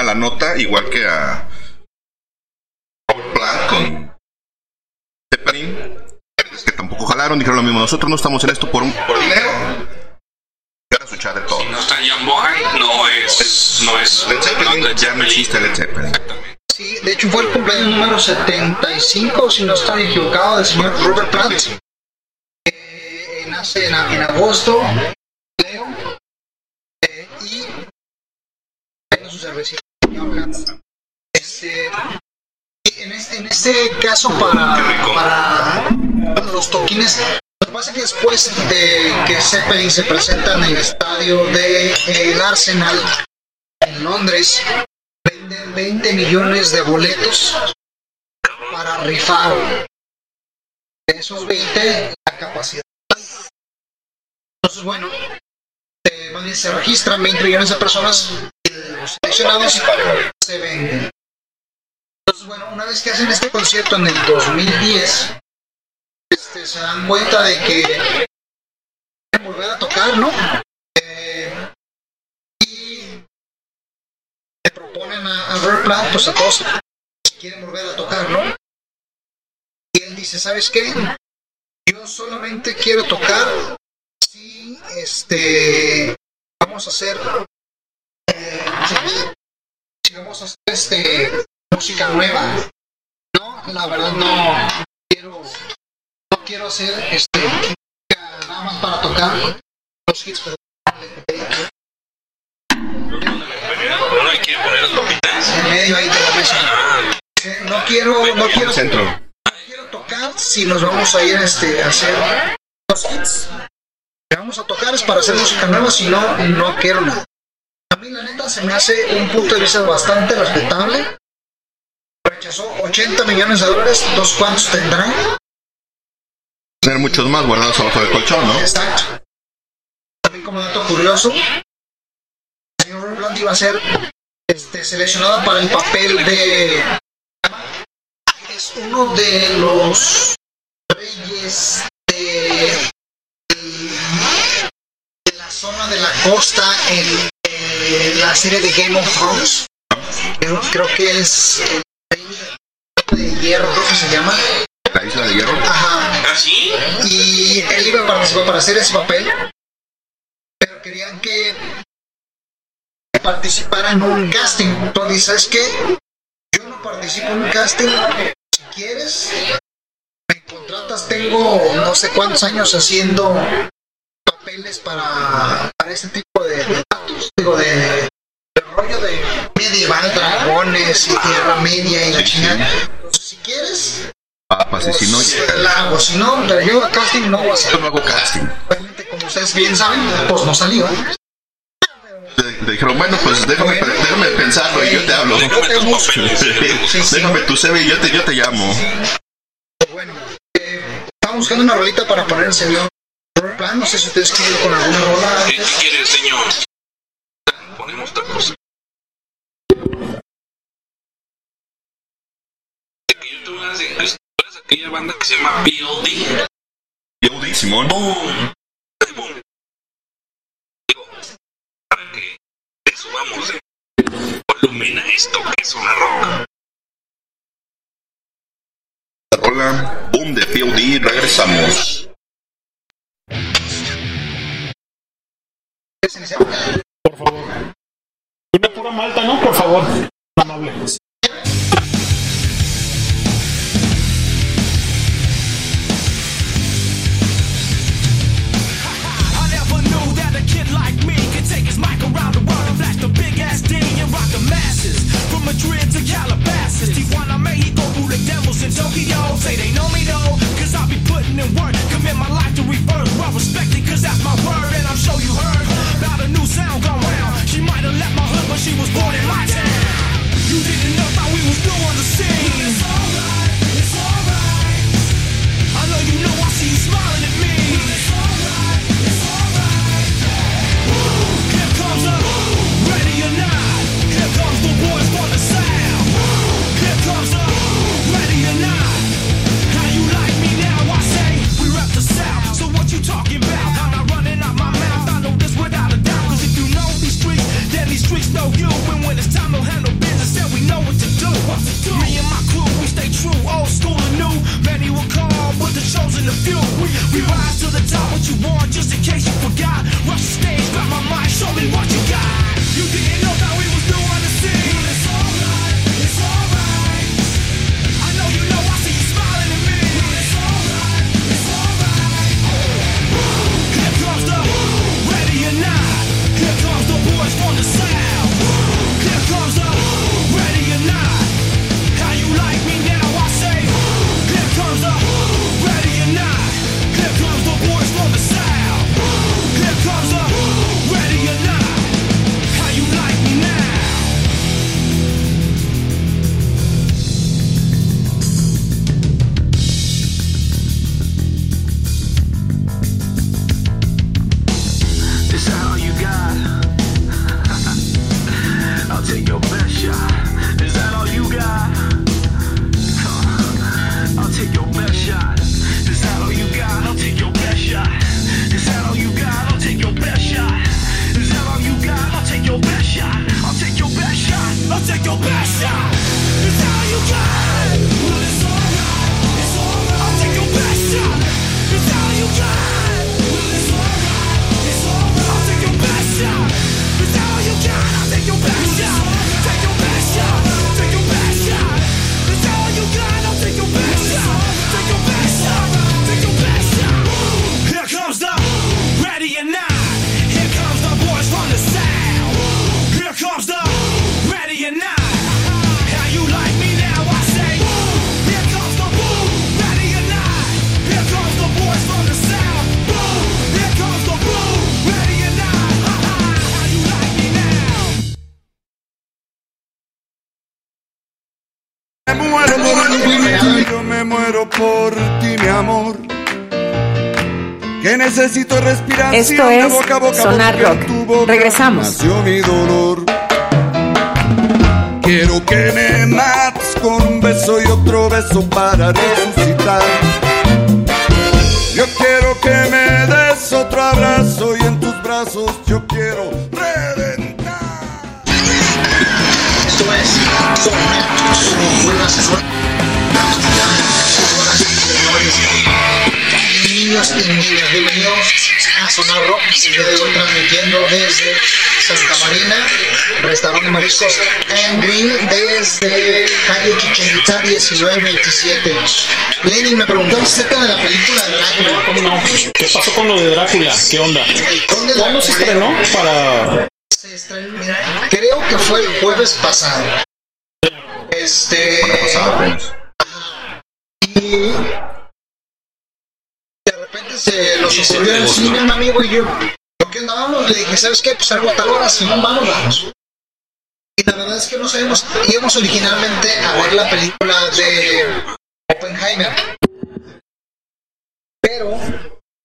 Speaker 4: Una la nota, igual que a Robert Plant con Zeppelin. Es que tampoco jalaron, dijeron lo mismo. Nosotros no estamos en esto por, un, por dinero. Era su chat de todo.
Speaker 5: No está Jan Bohan, no es. No es.
Speaker 4: Led Zeppelin,
Speaker 5: no es
Speaker 4: ya no existe Led Zeppelin.
Speaker 2: Sí, de hecho fue el cumpleaños número 75, si no estoy equivocado, del señor Robert Plant. Eh, nace en, en agosto, creo, eh, y tengo su cervecita. Este, en, este, en este caso, para, para los toquines, lo que pasa es que después de que Zeppelin se presenta en el estadio de el Arsenal en Londres, venden 20 millones de boletos para rifar. De esos 20, la capacidad. Entonces, bueno, eh, se registran 20 millones de personas los seleccionados se venden. Entonces, bueno, una vez que hacen este concierto en el 2010, este, se dan cuenta de que quieren volver a tocar, ¿no? Eh, y le proponen a, a Robert Plant, pues a todos si quieren volver a tocar, ¿no? Y él dice, ¿sabes qué? Yo solamente quiero tocar si este vamos a hacer si vamos a hacer este música nueva. No, la verdad no quiero no quiero hacer este nada más para tocar los hits
Speaker 5: No hay que poner las papitas.
Speaker 2: en medio ahí de la mesa. Eh, No quiero, no quiero,
Speaker 4: Centro.
Speaker 2: no quiero tocar si nos vamos a ir este, a hacer los hits. Si vamos a tocar es para hacer música nueva, si no, no quiero nada. A mí la neta se me hace un punto de vista bastante respetable. Rechazó 80 millones de dólares, dos cuantos tendrán.
Speaker 4: Tener muchos más guardados abajo del colchón, ¿no?
Speaker 2: Exacto. También como dato curioso, el señor Plant iba a ser este, seleccionado para el papel de... Es uno de los reyes de, de la zona de la costa en, eh, la serie de Game of Thrones. Creo, creo que es el de hierro, creo que se llama.
Speaker 4: La isla de hierro.
Speaker 2: Ajá.
Speaker 5: ¿Ah, sí?
Speaker 2: Y él iba a participar para hacer ese papel, pero querían que participara en un casting. Entonces, ¿sabes qué? Yo no participo en un casting. Si quieres, me contratas. Tengo no sé cuántos años haciendo papeles para, para este tipo de. Digo, de, de rollo de medieval, dragones y tierra media y la chingada. Entonces, si quieres,
Speaker 4: Papas, y si no,
Speaker 2: pues, la hago. Si no, pero yo a casting no voy a hacer.
Speaker 4: yo no hago casting.
Speaker 2: Obviamente, como ustedes bien saben, pues no salió. ¿eh?
Speaker 4: Le, le dijeron, bueno, pues déjame, déjame pensarlo y yo te hablo.
Speaker 5: Déjame tus papeles.
Speaker 2: Sí, sí.
Speaker 4: Déjame tu CV y yo te, yo te llamo.
Speaker 2: Pues bueno, eh, estamos buscando una rolita para poner el señor Robert Plant. No sé si ustedes quieren con alguna rola.
Speaker 5: ¿Qué, qué quieres, señor? lugar secundario aquella banda que se llama POD.
Speaker 4: POD, Simón.
Speaker 5: ¡Boom! ¡Boom! Digo, para que te subamos de volumina esto que es una roca.
Speaker 4: Hola, boom de POD, regresamos.
Speaker 3: Por favor. Una pura malta, ¿no? Por favor.
Speaker 10: Amables. From Madrid to Calabasas, Tijuana, Mexico, who the devils in Tokyo. Say they know me though, cause I be putting in work. Commit my life to reverse.
Speaker 1: Esto es
Speaker 8: boca, boca,
Speaker 1: Sonar Rock. Regresamos.
Speaker 8: Y dolor. Quiero que me mates con un beso y otro beso para resucitar. Yo quiero que me des otro abrazo y en tus brazos yo quiero reventar.
Speaker 2: Esto es Sonar Rock. días y bienvenidos, a Sonar Rock. Yo estoy transmitiendo desde Santa Marina, restaurante Mariscos and Green, desde calle Chichen 1927. Lenin, me preguntaba acerca de la película de Drácula.
Speaker 3: ¿Qué pasó con lo de Drácula? ¿Qué onda? ¿Cuándo se estrenó para...?
Speaker 2: Creo que fue el jueves pasado. Este... Pues. Y se nos ocurrió en cine un amigo y yo. ¿Qué andábamos le dije, ¿sabes qué? Pues algo tal hora, si no, vamos, vamos. Y la verdad es que no sabemos íbamos originalmente a ver la película de Oppenheimer. Pero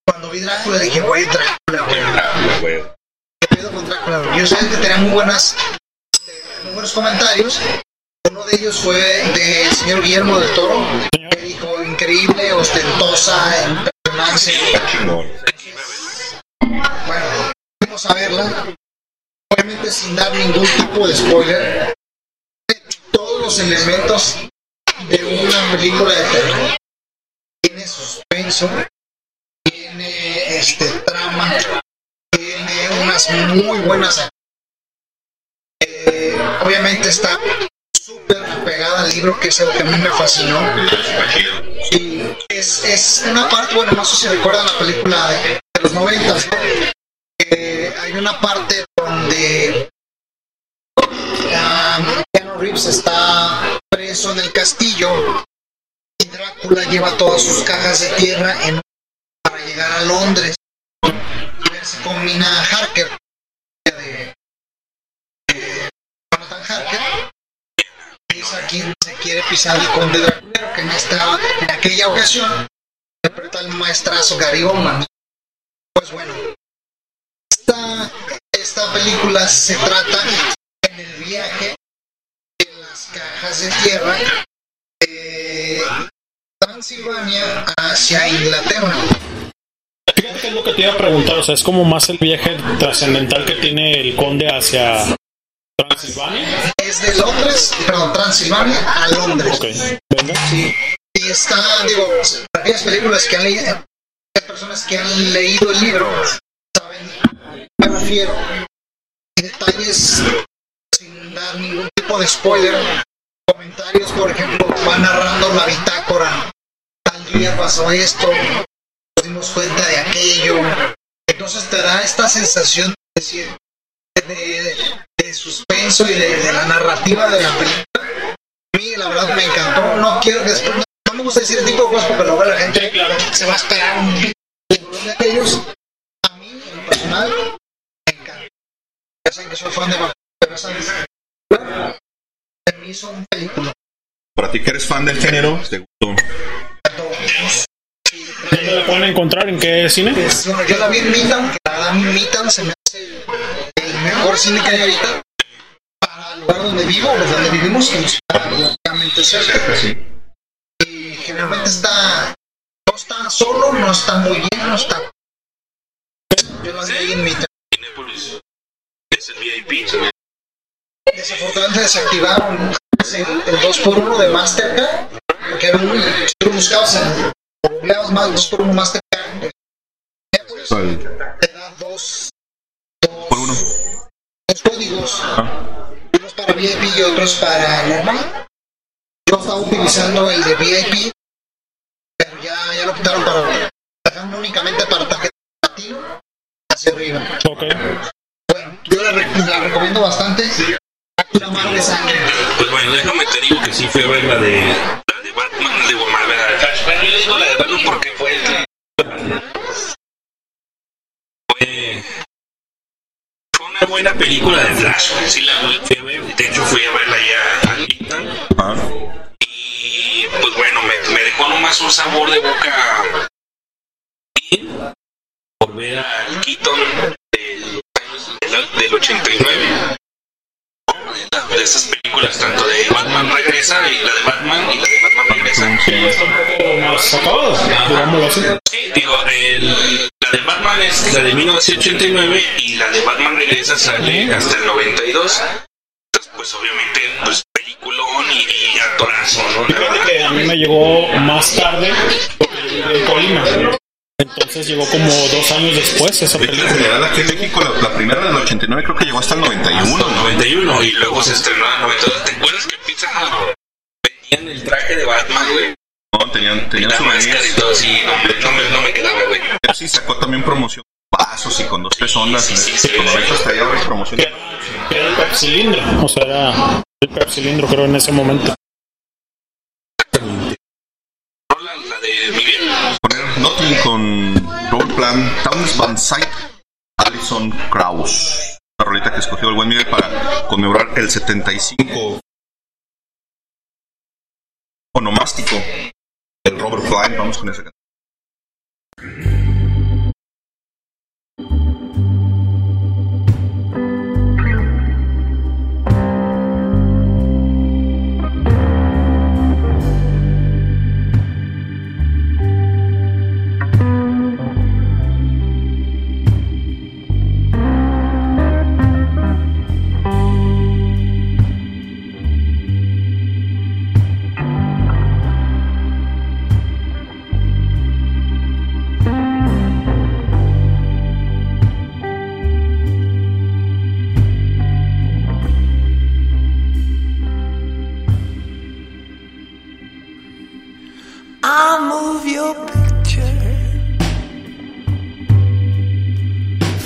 Speaker 2: cuando vi Drácula dije, güey, Drácula, güey. ¿Qué pedo con Drácula? Yo sabía que tenía muy buenas, muy buenos comentarios. Uno de ellos fue del de señor Guillermo del Toro, que dijo, increíble, ostentosa, bueno, vamos a verla. Obviamente sin dar ningún tipo de spoiler. Todos los elementos de una película de terror. Tiene suspenso, tiene este trama, tiene unas muy buenas. Eh, obviamente está pegada al libro, que es algo que a mí me fascinó. Y es, es una parte, bueno, no sé si recuerdan la película de, los noventas, ¿no? Hay una parte donde ah, Keanu Reeves está preso en el castillo y Drácula lleva todas sus cajas de tierra en, para llegar a Londres y verse con Mina Harker de Jonathan Harker es a se quiere pisar el conde Drácula que en, esta, en aquella ocasión interpreta al maestrazo Gary Oldman pues bueno esta, esta película se trata en el viaje de las cajas de tierra de Transilvania hacia Inglaterra.
Speaker 3: Fíjate lo que te iba a preguntar, o sea, es como más el viaje trascendental que tiene el conde hacia Transilvania.
Speaker 2: Es de Londres, perdón, Transilvania a Londres.
Speaker 3: Ok, venga.
Speaker 2: Sí. Y está, digo, aquellas películas que han leído, personas que han leído el libro, saben, me refiero. Detalles sin dar ningún tipo de spoiler. Comentarios, por ejemplo, va narrando la bitácora. Tal día pasó esto, nos dimos cuenta de aquello. Entonces te da esta sensación de, decir, de, de suspenso y de, de la narrativa de la película. A mí, la verdad, me encantó. No quiero que. No me gusta decir el tipo de cosas porque luego la gente se va a esperar un de aquellos. A mí, en lo personal, me encanta. Ya saben que soy fan de pero ¿sabes? Para mí son películas.
Speaker 4: Para ti que eres fan del género, te gustó.
Speaker 3: ¿Dónde la pueden encontrar? ¿En qué cine?
Speaker 2: Pues, bueno, yo la vi en Midtown, que la verdad Midtown se me mejor cine que hay ahorita para el lugar donde vivo, o donde vivimos, que nos está relativamente cerca. Y generalmente está, no está solo, no está muy bien, no está. Yo vi ahí en Midtown.
Speaker 5: Cinépolis es el VIP.
Speaker 2: Desafortunadamente desactivaron el, el 2x1 de Mastercard, porque era tú buscabas en googleabas más 2x1 Mastercard, te da dos, dos,
Speaker 4: Por uno.
Speaker 2: Códigos,
Speaker 4: Ah.
Speaker 2: unos para VIP y otros para normal. Yo estaba utilizando el de VIP, pero ya, ya lo quitaron para únicamente para tarjeta latino hacia arriba.
Speaker 3: Ok.
Speaker 2: Bueno, yo la, re- la recomiendo bastante. Mar de sangre.
Speaker 5: Pues bueno, déjame te digo que sí fui a ver la de la de Batman, de Marvel. Bueno, yo digo la de Batman porque fue fue fue una buena película de Flash. Sí la fui a ver. De hecho fui a verla ya al.
Speaker 4: Ah.
Speaker 5: Y pues bueno, me, me dejó nomás un sabor de boca bien por ver al Keaton del, del, del 89. De esas películas, tanto de Batman Regresa y la de Batman y la de Batman Regresa.
Speaker 3: Más acabado, digámoslo así.
Speaker 5: Digo, el- la de Batman es la de 1989 y la de Batman Regresa sale hasta el 92. Entonces, pues obviamente, pues peliculón y, y actorazo, ¿no? La
Speaker 3: Fíjate
Speaker 5: verdad.
Speaker 3: que a mí me llegó más tarde porque en Colima. Entonces llegó como dos años después esa película.
Speaker 4: general aquí en México, la, la primera del 89 creo que llegó hasta el 91, ¿no?
Speaker 5: 91 y luego se estrenó en el 92. ¿Te acuerdas que Pizza Hut vendían el traje de Batman, güey?
Speaker 4: No, tenían, tenían
Speaker 5: máscara y
Speaker 4: souvenirs.
Speaker 5: todo así, no, me, no me quedaba, güey.
Speaker 4: Sí, sacó también promoción vasos y con dos tres ondas.
Speaker 5: Sí, sí,
Speaker 4: en
Speaker 5: sí,
Speaker 4: este, con
Speaker 5: sí.
Speaker 4: traía promoción.
Speaker 3: Era el Pepsilindro. O sea, era el Pepsilindro creo en ese momento.
Speaker 5: La, la de Miguel.
Speaker 4: Poner Nothing con Robert Plant, Towns Van Zandt, Alison Krauss. La rolita que escogió el buen Miguel para conmemorar el 75 onomástico Robert Plant. Vamos con esa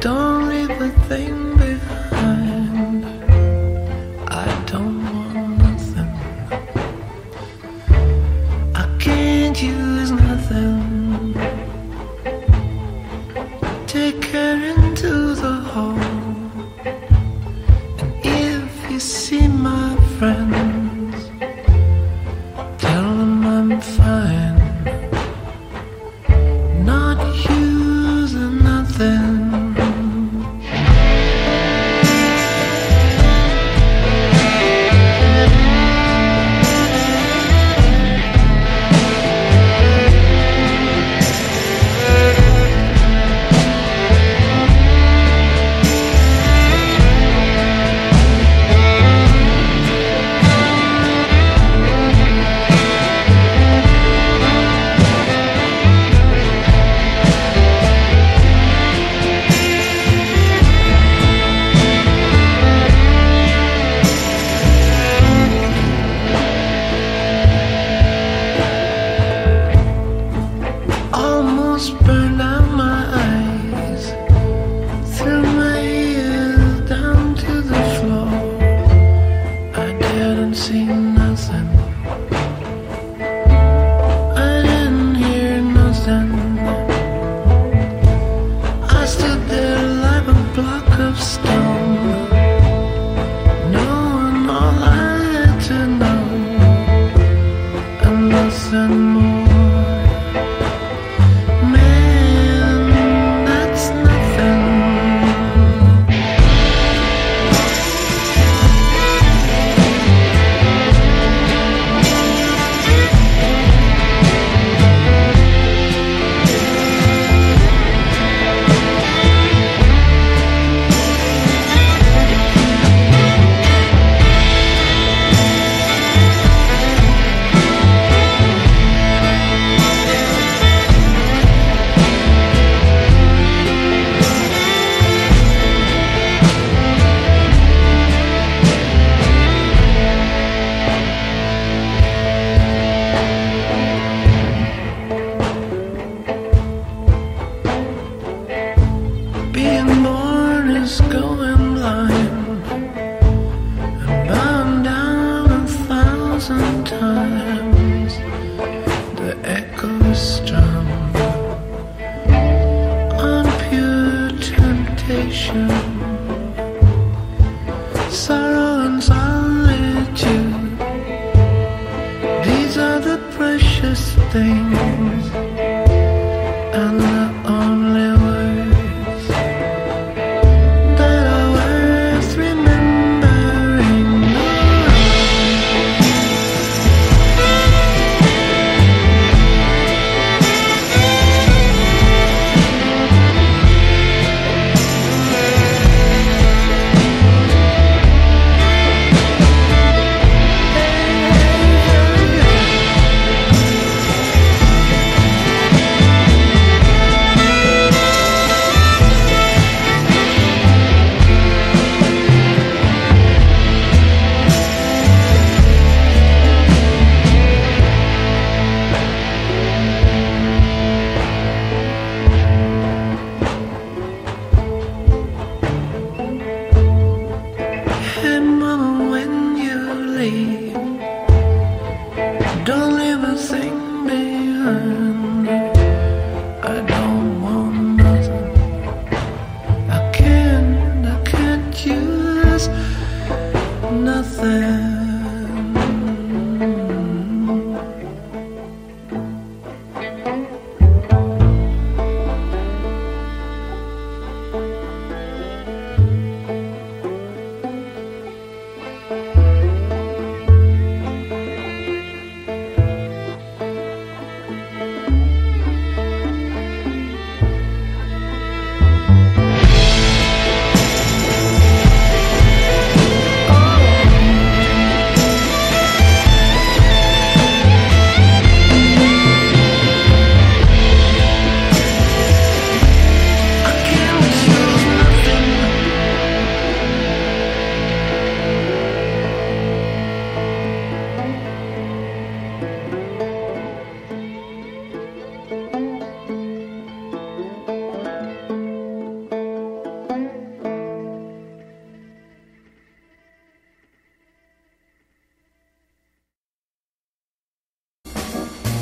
Speaker 9: don't leave a thing behind.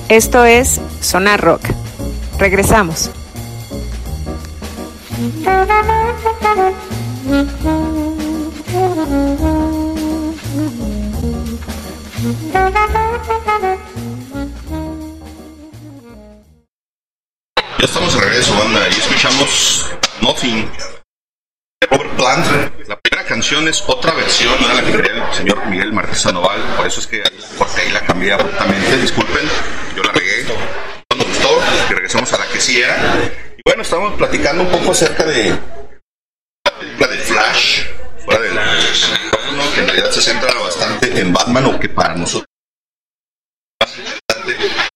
Speaker 1: Esto es Sonar Rock. Regresamos.
Speaker 4: Ya estamos de regreso, banda, y escuchamos Nothing de Robert. Otra versión, no la que quería el señor Miguel Martínez Sandoval, por eso es que ahí la corté y la cambié abruptamente, disculpen, yo la regué. No nos gustó, que regresamos a la que sí era. Y bueno, estamos platicando un poco acerca de la película de Flash, fuera del micrófono, que en realidad se centra bastante en Batman, o que para nosotros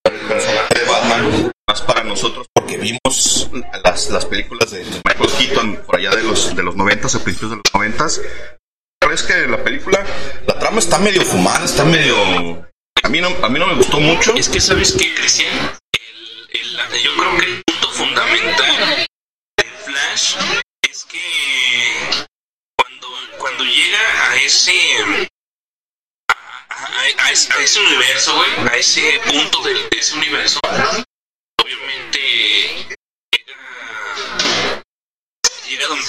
Speaker 4: el personaje de Batman más para nosotros porque vimos las, las películas de Michael Keaton por allá de los de los 90 a principios de los 90 pero es que la película la trama está medio fumada está medio a mí no a mí no me gustó mucho
Speaker 5: Es que, ¿sabes qué, Cristian? El- el- yo creo que el punto fundamental de Flash es que cuando, cuando llega a ese. A, a- a a ese universo, güey, a ese punto de, de ese universo,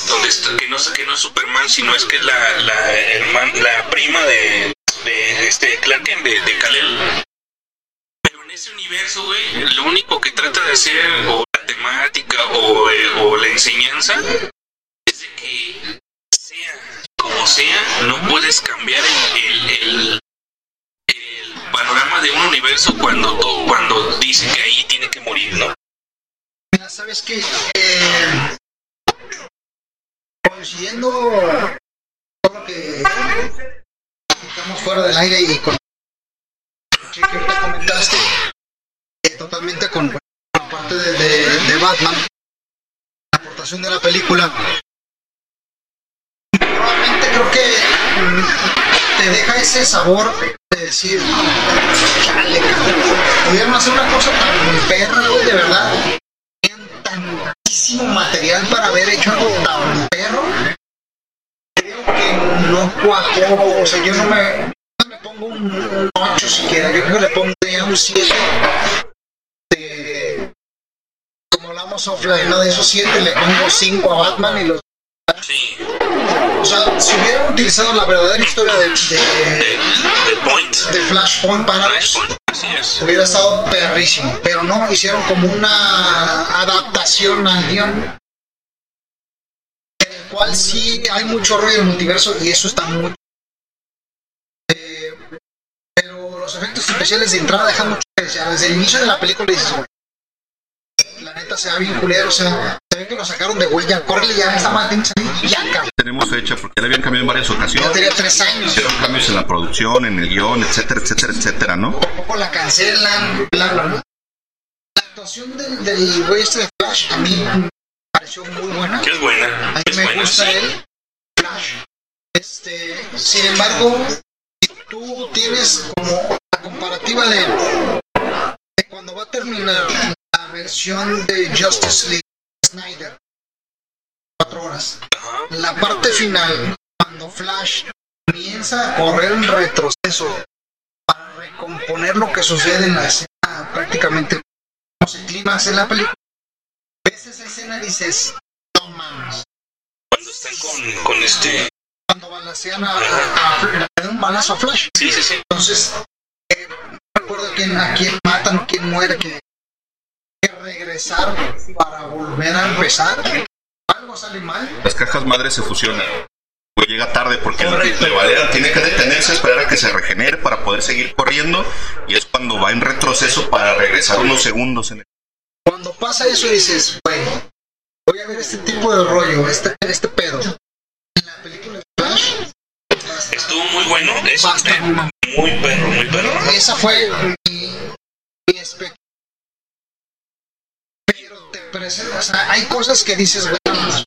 Speaker 5: donde, está, que no, que no es Superman, sino es que es la, la, herman- la prima de, de este Clark Kent, de, de Kal-El. Pero en ese universo, güey, lo único que trata de hacer, o la temática, o, eh, o la enseñanza, es de que sea como sea, no puedes cambiar el, el, panorama de un universo cuando, cuando dice que ahí tiene que morir, ¿no?
Speaker 2: ¿sabes qué? Eh, coincidiendo con lo que estamos fuera del aire y con que ahorita comentaste, totalmente con, la parte de, de- Batman, la aportación de la película. Nuevamente creo que mm, te deja ese sabor de decir, chale, pudieron hacer una cosa tan perra, de verdad tantísimo material para haber hecho algo tan perro. Creo que no cuajó, o sea, yo no me, no me pongo un, un 8 siquiera, yo creo que le pondría un 7. De, como hablamos offline, ¿no? de esos 7 le pongo 5 a Batman y los...
Speaker 5: Sí,
Speaker 2: O sea, si hubieran utilizado la verdadera historia de, de,
Speaker 5: de Point.
Speaker 2: de Flashpoint para
Speaker 5: Flashpoint, así
Speaker 2: hubiera estado perrísimo, pero no, hicieron como una adaptación al guion, en el cual sí hay mucho ruido en el multiverso y eso está muy... Eh, pero los efectos especiales de entrada dejan mucho que desear. Desde el inicio de la película dices, "Güey, la neta se ve bien culero, o sea, se ve que lo sacaron de güey, ya, córrele ya, esta madre ya, cabrón.
Speaker 4: tenemos fecha porque ya le habían cambiado en varias
Speaker 2: Ya
Speaker 4: ocasiones
Speaker 2: tenía tres años.
Speaker 4: hicieron cambios en la producción en el guion etcétera etcétera etcétera no
Speaker 2: poco la cancelan, bla, bla, bla. La actuación del, del güey este de Flash a mí me pareció muy buena.
Speaker 5: Que es buena.
Speaker 2: A mí
Speaker 5: Es
Speaker 2: me
Speaker 5: buena,
Speaker 2: gusta
Speaker 5: sí.
Speaker 2: él, Flash. Este, sin embargo, si tú tienes como la comparativa de, de cuando va a terminar versión de Justice League Snyder, cuatro horas, la parte final, cuando Flash comienza a correr en retroceso para recomponer lo que sucede en la escena, prácticamente como se clímax en la película, ves esa escena y dices, no mames.
Speaker 5: Cuando están con, con este.
Speaker 2: cuando balacean a, a- a- un balazo a Flash.
Speaker 5: Sí, sí, sí.
Speaker 2: Entonces, eh, no recuerdo quién, a quién matan, quién muere, que, que regresar para volver a empezar. Algo sale mal.
Speaker 4: las cajas madres se fusionan Pues llega tarde porque el le Valera tiene que detenerse, esperar a que se regenere para poder seguir corriendo y es cuando va en retroceso para regresar unos segundos en el
Speaker 2: Cuando pasa eso dices, güey, voy a ver este tipo de rollo, este, este pedo. En la película de Flash,
Speaker 5: Estuvo muy bueno. Es
Speaker 2: Basta.
Speaker 5: muy perro, muy perro.
Speaker 2: esa fue mi, mi expectativa. Pero te presenta, o sea, hay cosas que dices, güey,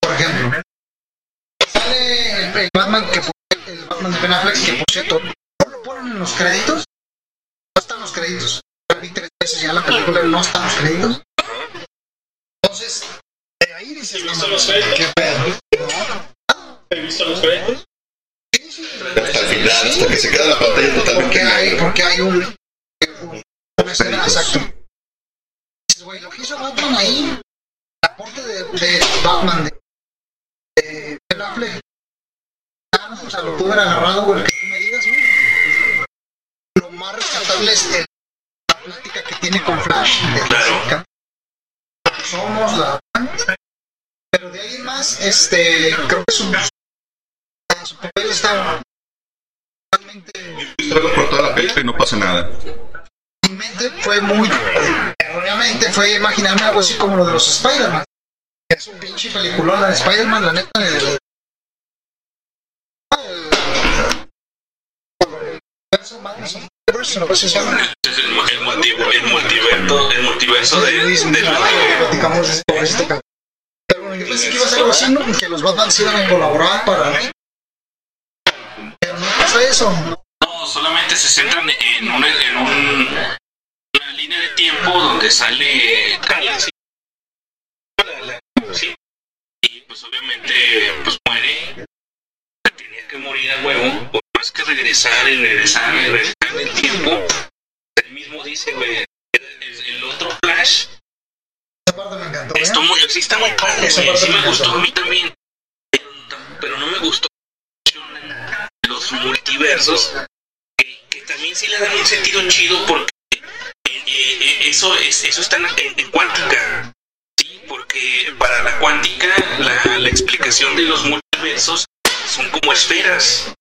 Speaker 2: por ejemplo, sale el, el Batman que el Batman de Ben Affleck, que por cierto, no lo ponen en los créditos, no están los créditos. Vi tres veces ya la película no están los créditos. Entonces, de ahí dices, no, qué pedo.
Speaker 3: ¿He visto los créditos?
Speaker 4: hasta el final, hasta que se queda la pantalla totalmente
Speaker 2: Porque hay, porque hay un, un- escena, exacto, güey, lo que hizo Batman ahí, aporte de, de Batman, de, de Affleck, ah, o sea, lo pude haber agarrado, güey, que tú me digas, güey. Lo más rescatable es el- la plática que tiene con Flash. de
Speaker 5: Claro.
Speaker 2: Somos la... Pero de ahí más, este, creo que su, su papel está realmente
Speaker 4: Estoy por toda la película y no pasa nada.
Speaker 2: mi mente fue muy erróneamente fue imaginarme algo así como lo de los Spider-Man es un pinche peliculón de Spider-Man la neta el-
Speaker 5: el, multiverso, el multiverso, el multiverso de, la-
Speaker 2: platicamos de este- este bueno, yo pensé que iba a ser algo así, ¿no? Que los Batman se iban a colaborar para pero no pasa eso ¿no?
Speaker 5: Solamente se centran en, un, en un- tiempo donde sale ¿sí? Sí. Y pues obviamente pues muere. Tenía que morir a huevo. Por más que regresar y regresar y regresar el tiempo. Él mismo dice, güey, el, otro Flash
Speaker 2: esa parte me encantó ¿eh?
Speaker 5: Esto muy, sí está muy padre,
Speaker 2: parte
Speaker 5: sí
Speaker 2: me
Speaker 5: gustó a mí también. Pero, pero no me gustó los multiversos, que, que también sí le dan un sentido chido porque eh, eh, eso, es, eso está en, en- cuántica. Sí, porque para la cuántica la, la explicación de los multiversos son como esferas.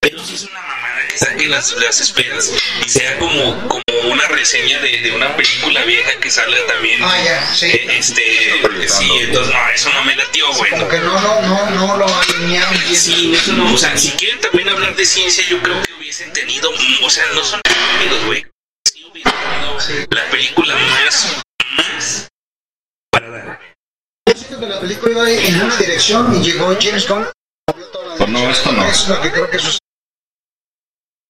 Speaker 5: Pero sí es una mamada que saquen las, las esferas y sea como, como una reseña de, de una película vieja que sale también.
Speaker 2: ah ya sí
Speaker 5: Eh, este, sí, entonces no, eso no me latió, güey.
Speaker 2: como que no no no no lo alinearon
Speaker 5: Sí, eso no, o sea, si quieren también hablar de ciencia, yo creo que hubiesen tenido, o sea, no son amigos, güey. La película más, más para dar.
Speaker 2: Yo siento que la película iba en una dirección y llegó James Gunn.
Speaker 4: Pues no, esto no.
Speaker 2: Es lo que creo que sucedió.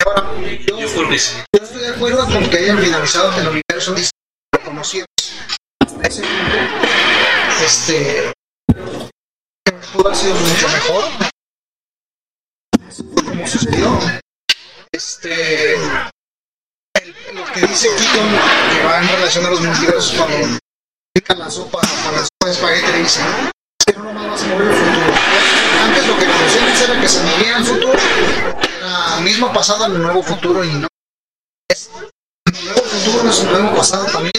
Speaker 2: Ahora, yo,
Speaker 5: Yo
Speaker 2: yo estoy de acuerdo con que hayan finalizado el universo conocíamos. Hasta ese punto, este, pudo haber sido mucho mejor. Como sucedió. Este, que dice Keaton, que va en relación a los multiversos, cuando pica la sopa para la sopa de espagueti le dice "Es que no nomás vas a mover el futuro antes lo que conocíamos era que se movía el futuro era mismo pasado en el nuevo futuro y no es el nuevo futuro es el nuevo pasado también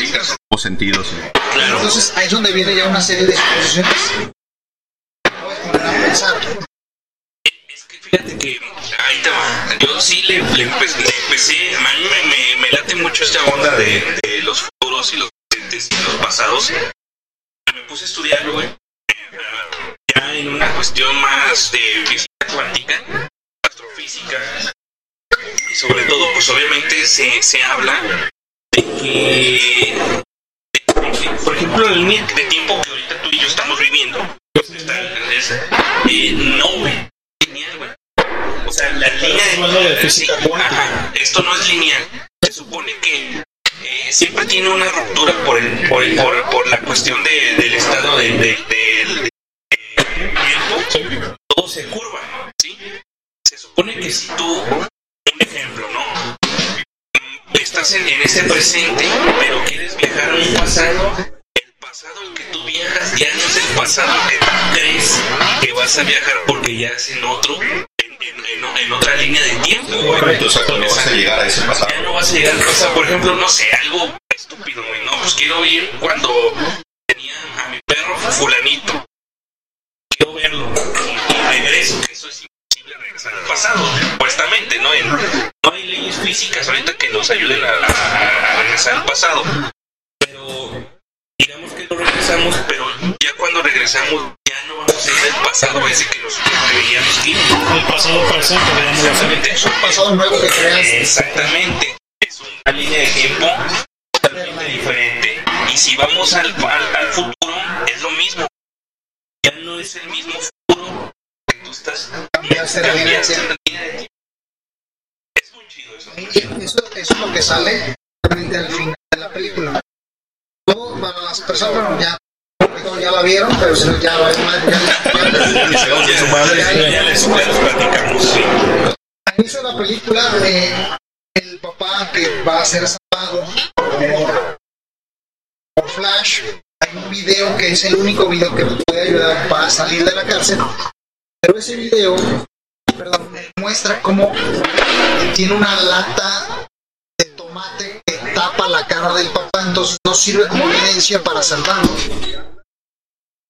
Speaker 4: O sentido, sí.
Speaker 5: Claro.
Speaker 2: entonces ahí es donde viene ya una serie de exposiciones puedes poner a pensar
Speaker 5: Es que fíjate que ahí te. Yo sí le, le empe- le empecé, a mí me, late mucho esta onda de, los futuros y los presentes y los pasados. Me puse a estudiar, güey. Ya en una cuestión más de física cuántica, astrofísica. Y sobre todo, pues obviamente se, se habla de que, por ejemplo, la línea de tiempo que ahorita tú y yo estamos viviendo, eh, no, güey lineal, güey. La línea de,
Speaker 3: física
Speaker 5: ajá, esto no es lineal. Se supone que eh, siempre tiene una ruptura por, el, por, el- por, por la cuestión de- del estado de, de- del- de- tiempo. Todo se curva, ¿sí? Se supone que si tú, un ejemplo, ¿no? Estás en, en ese presente, pero quieres viajar a un pasado. El pasado que tú viajas ya no es el pasado que tú crees que vas a viajar porque ya es en otro, en, otra línea de tiempo. güey.
Speaker 4: Correcto, exacto, no vas a llegar a ese pasado.
Speaker 5: Ya no vas a llegar a pasar, por ejemplo, no sé, algo estúpido, güey. No, pues quiero ir cuando tenía a mi perro fulanito. Quiero verlo. Y, y regreso, que eso es imposible regresar al pasado, supuestamente, ¿no? En- no hay leyes físicas ahorita que nos ayuden a, a- a regresar al pasado. Pero digamos que no regresamos, pero ya cuando regresamos ya no vamos a ir al pasado ese que nos creíamos que.
Speaker 3: El pasado así.
Speaker 5: Exactamente.
Speaker 2: es un pasado nuevo que creas
Speaker 5: Exactamente. Es una línea de tiempo totalmente diferente. Y si vamos al, al, al futuro, es lo mismo. Ya no es el mismo futuro que tú estás
Speaker 2: cambiaste la línea de tiempo.
Speaker 5: la línea de tiempo. Es muy chido eso.
Speaker 2: Eso, eso es lo que sale realmente al final de la película. Para las personas, bueno, ya, ya la vieron, pero si no, ya, ya, ya,
Speaker 4: Y se va a su madre.
Speaker 5: Ya, ya les, ya les platicamos, sí.
Speaker 2: Al inicio de la película, eh, el papá que va a ser salvado por por Flash. Hay un video que es el único video que puede ayudar para salir de la cárcel. Pero ese video, perdón, muestra cómo tiene una lata de tomate la cara del papá, entonces no sirve como evidencia para salvarlo.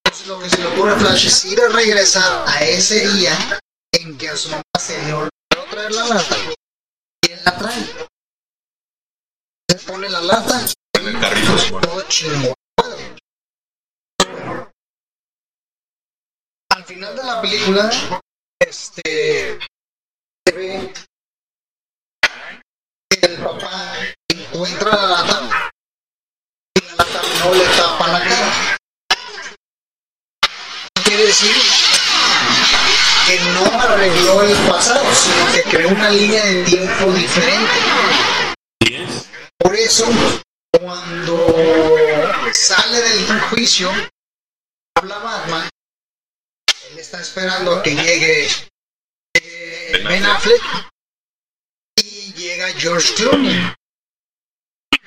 Speaker 2: Entonces lo que se le ocurre a Flash es ir a regresar a ese día en que a su mamá se le olvidó traer la lata y él la trae. Se pone la lata
Speaker 4: En el carrito. bueno.
Speaker 2: Al final de la película, este se ve que el papá encuentra la lata y la lata no le tapa la cara. Quiere decir que no arregló el pasado, sino que creó una línea de tiempo diferente. Por eso, cuando sale del juicio, habla Batman, él está esperando a que llegue eh, Ben Affleck y llega George Clooney.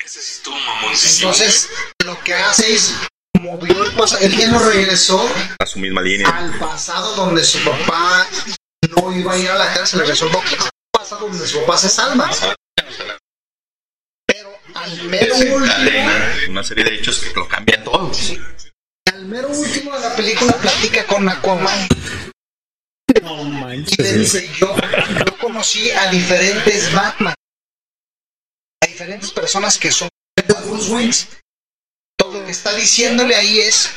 Speaker 5: Ese sí estuvo mamoncísimo.
Speaker 2: Entonces, lo que hace es movió el pasado, él ya no regresó
Speaker 4: A su misma línea.
Speaker 2: al pasado donde su papá no iba a ir a la cárcel, regresó al pasado donde su papá se salva. Pero al mero último,
Speaker 4: una serie de hechos que lo cambian todo.
Speaker 2: al mero último de la película platica con Aquaman
Speaker 3: No
Speaker 2: y le
Speaker 3: manches.
Speaker 2: dice yo, yo conocí a diferentes Batman, a diferentes personas que son Bruce Wayne. Todo lo que está diciéndole ahí es,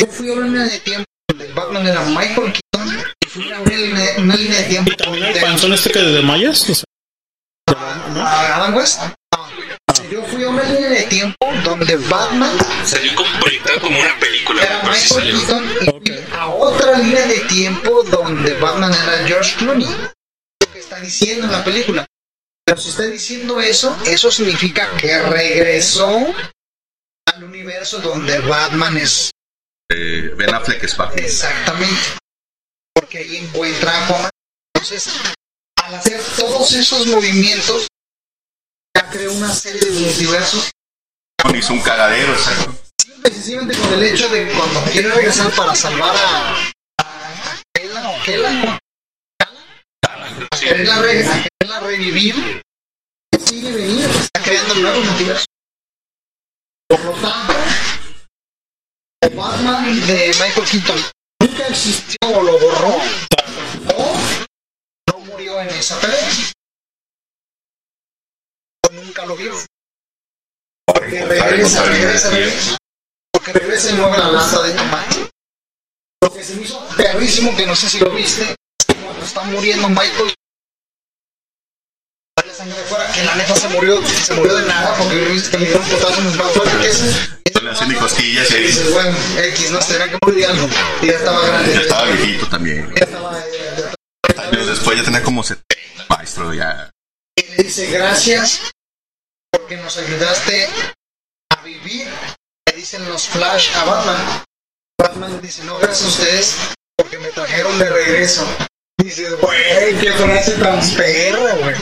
Speaker 2: yo fui a una línea de tiempo donde Batman era Michael Keaton y fui a una línea, una línea de tiempo
Speaker 3: ¿También el panzón este que de Mayas? O sea,
Speaker 2: a Adam West. No. Yo fui a una línea de tiempo donde Batman
Speaker 5: Salió como proyectado como una película.
Speaker 2: era Michael
Speaker 5: salió.
Speaker 2: Keaton y fui a otra línea de tiempo donde Batman era George Clooney. Lo que está diciendo en la película. Pero si está diciendo eso, eso significa que regresó al universo donde Batman es
Speaker 4: Eh, ben Affleck es Batman.
Speaker 2: exactamente. Porque ahí encuentra a Aquaman. Entonces, al hacer todos esos movimientos, ya creó una serie de multiversos
Speaker 4: Hizo un cagadero, exacto.
Speaker 2: precisamente con el hecho de cuando quiere regresar para salvar a, a Kela o Kela, a re- a revivir, sigue venir, está creando nuevos multiversos. Por lo tanto, el Batman de Michael Keaton nunca existió o lo borró, o no murió en esa pelea, o nunca lo vio. Porque regresa, regresa, regresa. Porque regresa y mueve la lata de tomate. Lo que se me hizo perrísimo, que no sé si lo viste, cuando está muriendo Michael. Sangre que la neta se murió, se murió de nada, porque viste que le dieron el brazo. que es-
Speaker 4: Le hacen costillas y ahí
Speaker 2: dices, bueno, X, no se tenía que morir algo. Y ya estaba grande.
Speaker 4: ya estaba viejito también.
Speaker 2: Ya estaba, eh,
Speaker 4: Años después ya tenía como 70. Maestro, ya.
Speaker 2: y le dice gracias porque nos ayudaste a vivir. Le dicen los Flash a Batman. Batman dice, no, gracias a ustedes porque me trajeron de regreso. Dice, güey, qué frase tan perra, güey.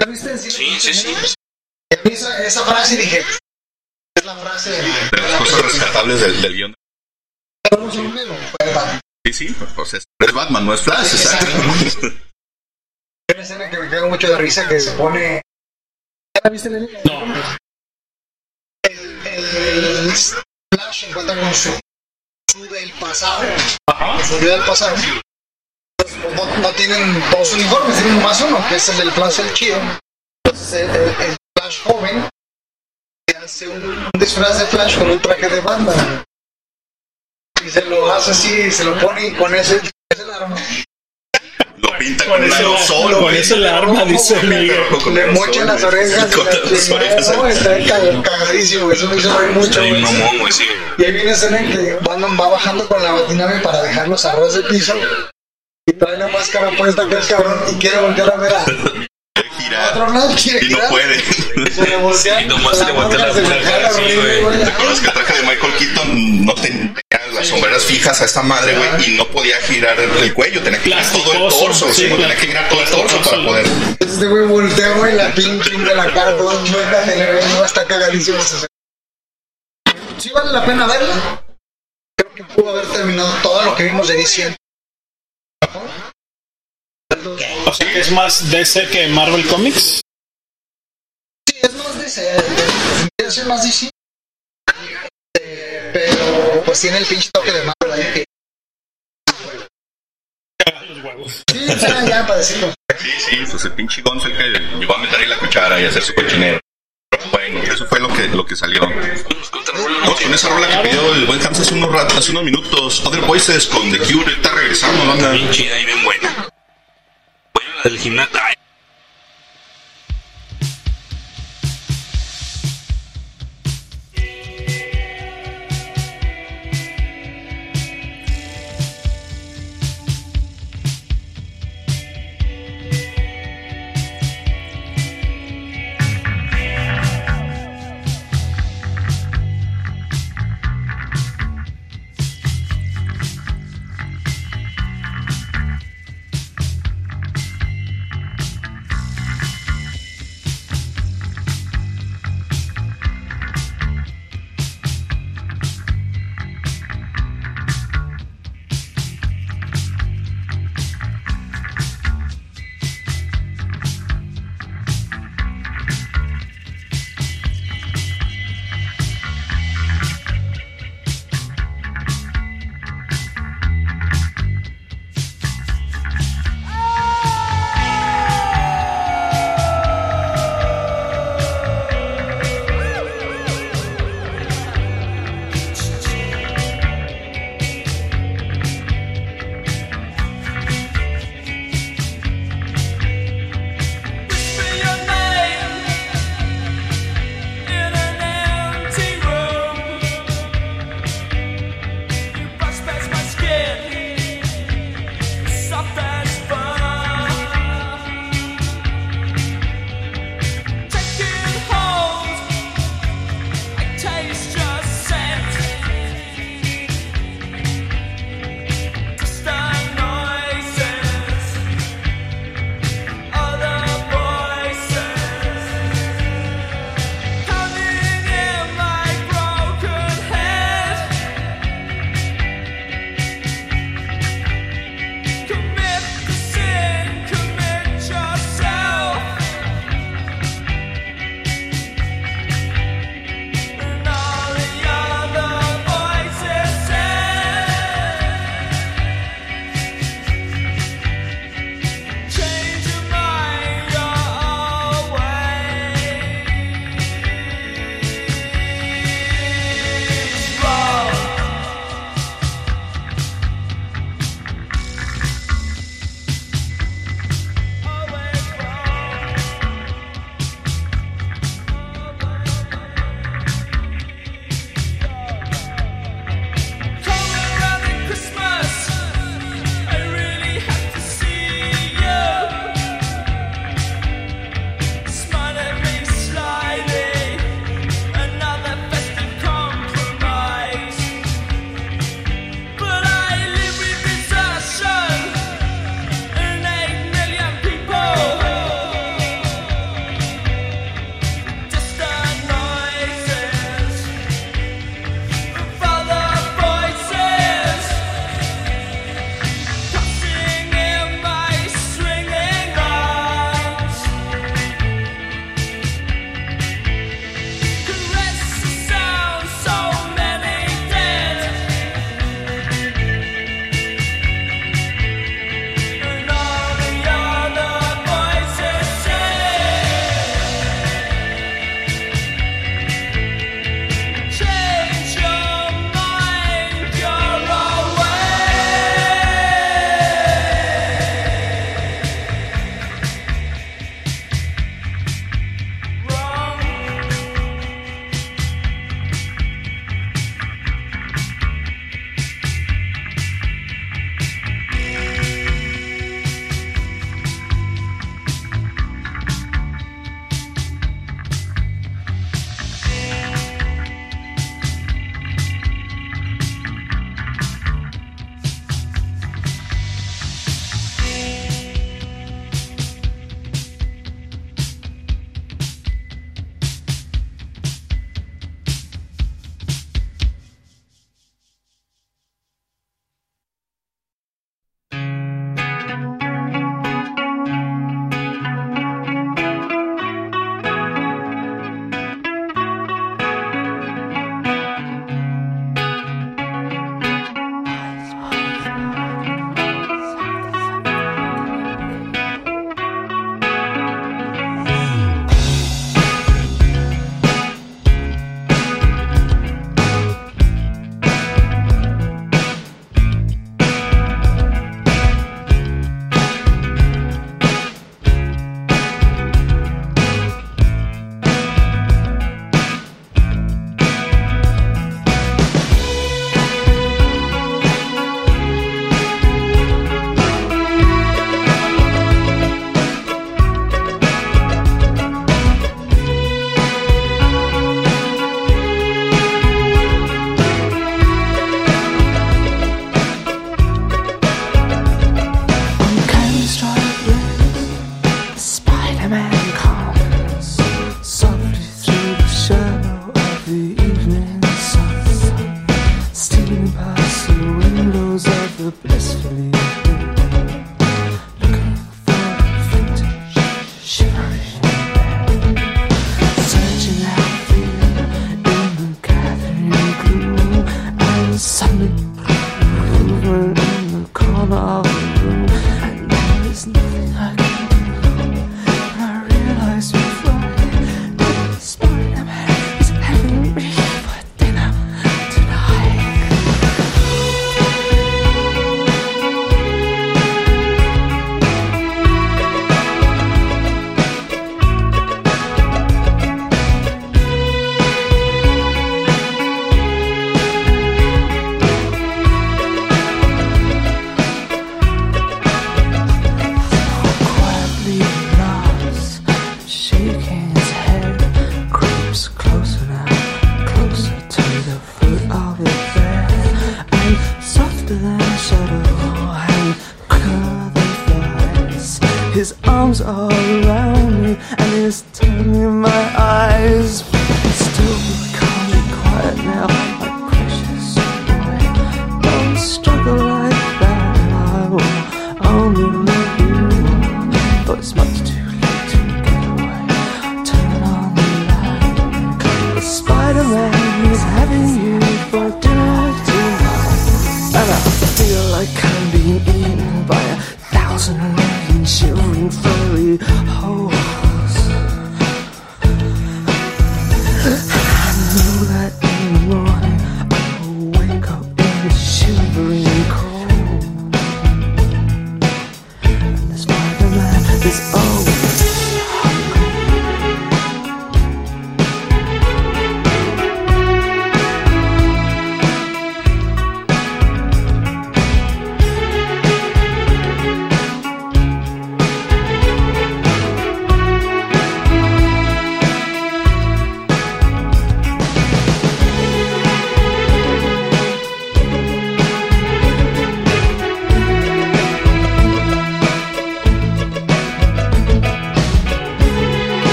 Speaker 2: ¿La viste en cine?
Speaker 5: Sí, sí, sí.
Speaker 2: Esa, esa frase dije, es la frase de
Speaker 4: De las cosas rescatables del, del
Speaker 2: guion. Pues, Batman.
Speaker 4: Sí, sí, pues es, es Batman, no es Flash, exacto.
Speaker 2: Hay una escena que me cago mucho de risa que se pone. ¿Ya la viste, Lenny?
Speaker 3: no.
Speaker 2: El, el Flash encuentra con su, su del pasado. Su del pasado. No, no tienen dos uniformes, tienen nomás uno, que es el del Flash el chido. Entonces el, el- el Flash joven se hace un, un disfraz de Flash con un traje de banda. Y se lo hace así, se lo pone y con ese, ese el arma.
Speaker 4: Lo pinta
Speaker 3: Con ese-
Speaker 4: aerosol,
Speaker 3: con ese la arma, dice el amigo.
Speaker 4: Con
Speaker 2: Le mochan las orejas. Y
Speaker 4: las
Speaker 2: no, está cag- cagadísimo, eso me hizo reír mucho. Y ahí viene escena en que Batman va bajando con la batinave para dejar los arroz de piso. Y trae la máscara puesta que es cabrón y quiere voltear a ver a
Speaker 4: Quiere girar
Speaker 2: otro lado. Quiere
Speaker 4: y no
Speaker 2: girar.
Speaker 4: puede.
Speaker 2: Se le voltea.
Speaker 5: Sí, nomás se le voltea la cara, güey.
Speaker 4: ¿Te acuerdas que el traje de Michael Keaton no tenía las sombreras fijas a esta madre, güey? Y no podía girar el, el cuello, tenía que girar todo el torso,
Speaker 3: sí,
Speaker 4: tenía que girar todo el torso para poder.
Speaker 2: Este güey voltea, güey, la pinche de la cara, todo chueca, se le ve, no, está cagadísimo. sí vale la pena verla. Creo que pudo haber terminado todo lo que vimos de DC.
Speaker 3: O sea que es más DC que Marvel Comics.
Speaker 2: Sí, es más DC. Es más DC. Eh, Pero pues tiene el pinche toque de Marvel ahí que. Sí, ya, ya, para decirlo.
Speaker 4: Sí, sí, pues el pinche Gon fue el que llegó a meter ahí la cuchara y hacer su cochinero. Bueno, eso fue lo que, lo que salió. Vamos con esa rola que pidió el buen Hans hace unos, rat- hace unos minutos. Other Voices con The Cure. Está regresando, banda.
Speaker 5: Bien chida y bien buena. Bueno, la del gimnasio.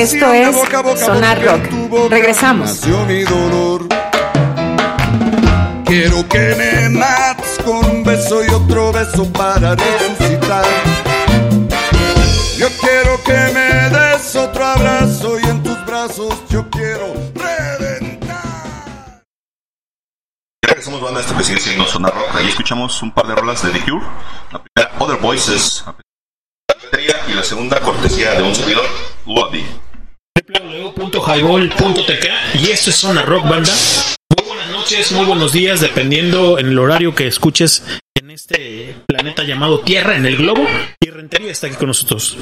Speaker 1: Esto es Sonar Rock. Regresamos.
Speaker 8: Nació mi dolor. Quiero que me mates con un beso y otro beso para resucitar. Yo quiero que me des otro abrazo y en tus brazos yo quiero reventar.
Speaker 4: Regresamos banda, esto que sigue siendo Zona Rock. Ahí escuchamos un par de rolas de The Cure. La primera, Other Voices, y la segunda, cortesía de un servidor.
Speaker 3: www.highball.tk y esto es Zona Rock Banda. Muy buenas noches, muy buenos días, dependiendo en el horario que escuches en este planeta llamado Tierra, en el globo. Y Rentería está aquí con nosotros.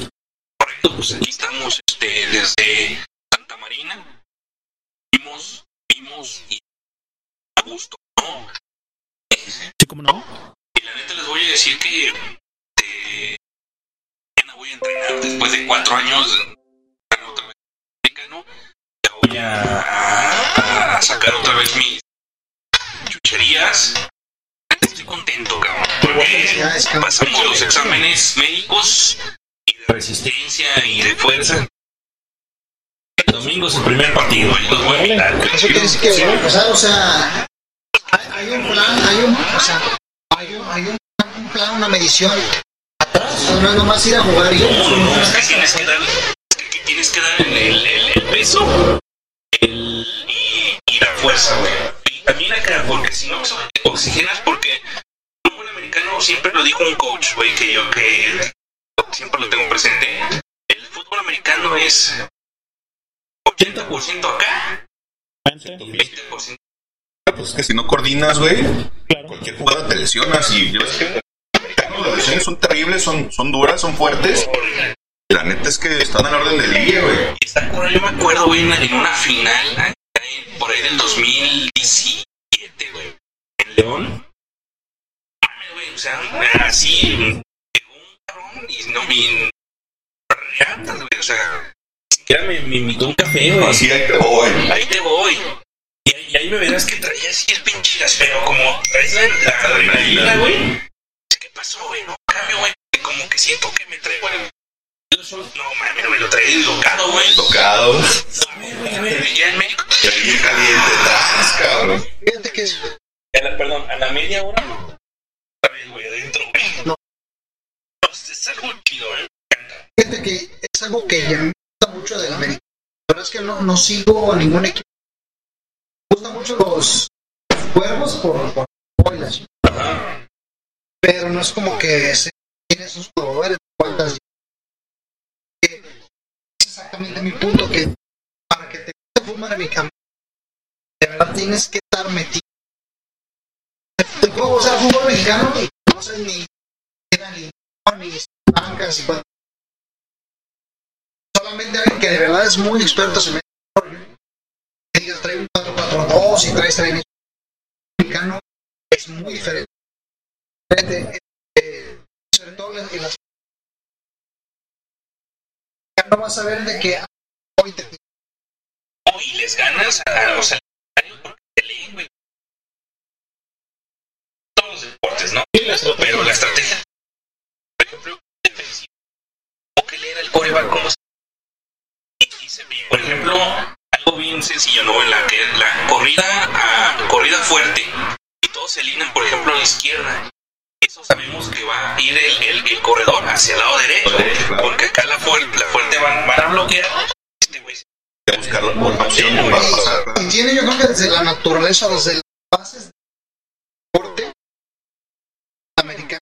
Speaker 5: Correcto, pues aquí estamos este, desde Santa Marina. Vimos, vimos y a gusto, ¿no?
Speaker 3: ¿Sí, cómo no?
Speaker 5: Y la neta les voy a decir que eh, voy a entrenar después de cuatro años. de- otra vez mexicano, ya voy a, sacar otra vez mis chucherías. Estoy contento, cabrón. Porque pasamos los exámenes médicos y de resistencia y de fuerza. El domingo es el primer partido y los voy a invitar.
Speaker 2: Eso quiere decir que va a empezar, o sea, hay, hay un plan, hay un, o sea, hay un, hay un, un plan, una medición atrás, no es nomás ir a jugar y
Speaker 5: No, no, es que tienes que dar, es que tienes que dar el, el, el- el peso el, y, la fuerza, güey. Y también acá, porque si no te oxigenas, porque el fútbol americano siempre lo dijo un coach, güey, que yo que siempre lo tengo presente. El fútbol americano es 80% acá, 20%
Speaker 4: Pues es que si no coordinas, güey, cualquier jugada te lesionas y yo sé que las lesiones son terribles, son, son duras, son fuertes. La neta es que están al orden del día, güey.
Speaker 5: Está yo me acuerdo, güey, en en una final, por ahí del 2017, güey, en León. Mames, güey, o sea, así, llegó un cabrón y no me... Ratas, güey, o sea, ni siquiera me, me invitó un café, güey.
Speaker 4: Así, ahí te voy.
Speaker 5: Ahí te voy. Y, ahí me verás que traía así el pinche pero como traes la adrenalina, güey. ¿Qué pasó, güey? No, cambio, güey. Como que siento que me traigo el no mames, me lo traí güey.
Speaker 4: Tocado.
Speaker 5: Güey, en México.
Speaker 4: Y bien caliente atrás, cabrón.
Speaker 2: Fíjate que es,
Speaker 5: la- perdón, a la media hora. Otra vez, güey, adentro, güey.
Speaker 2: No.
Speaker 5: Es algo chido, güey.
Speaker 2: fíjate que es algo que ya me gusta mucho del América. La verdad es que no, no sigo a ningún equipo. Me gustan mucho los cuervos por, por, la chingada. Pero no es como que se tiene sus jugadores cuantas exactamente mi punto que para que te el fútbol americano de verdad tienes que estar metido. El juego o sea el fútbol mexicano no sé ni ni ni bancas y cuando solamente alguien que de verdad es muy experto se rollo, que digas trae un 4-4-2 y traes trae mexicano es muy diferente. Eh, sobre todo en las vas a ver de que hoy te
Speaker 5: Y les ganas a los leen. Todos los deportes, ¿no? Pero la estrategia, por ejemplo, defensiva. ¿Cómo que leer al coreback? ¿Cómo se? Por ejemplo, algo bien sencillo, ¿no? La que la corrida a corrida fuerte y todos se alinean, por ejemplo, a la izquierda. Eso sabemos que va a ir el, el, el corredor hacia el lado derecho. Porque acá la fuerte, la fuerte van, van a bloquear. Este güey
Speaker 4: De buscar la pasar.
Speaker 2: y tiene yo creo que desde la naturaleza desde las bases del deporte americano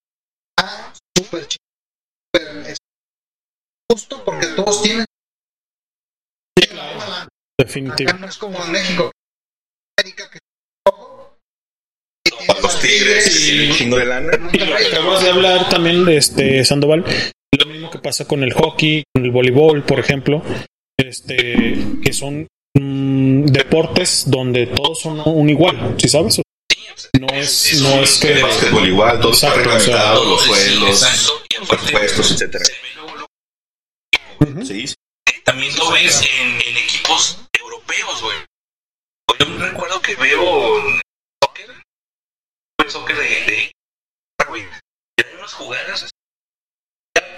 Speaker 2: está súper chido súper, justo porque todos tienen
Speaker 3: Definitivo.
Speaker 2: acá no es como en México América que
Speaker 4: Para los tigres y un chingo de lana.
Speaker 3: Acabas de hablar también de este Sandoval. Lo mismo que pasa con el hockey, con el voleibol, por ejemplo, este, que son mm, deportes donde todos son un igual, ¿sí sabes? No es, no es que
Speaker 4: El básquetbol igual, todo está
Speaker 3: Exacto, o sea,
Speaker 4: reglamentado, los sueldos, presupuestos, etcétera.
Speaker 5: lo-
Speaker 4: Sí, sí.
Speaker 5: También lo ves en, en equipos europeos, güey. Yo recuerdo que veo soccer de, de güey. Y hay unas jugadas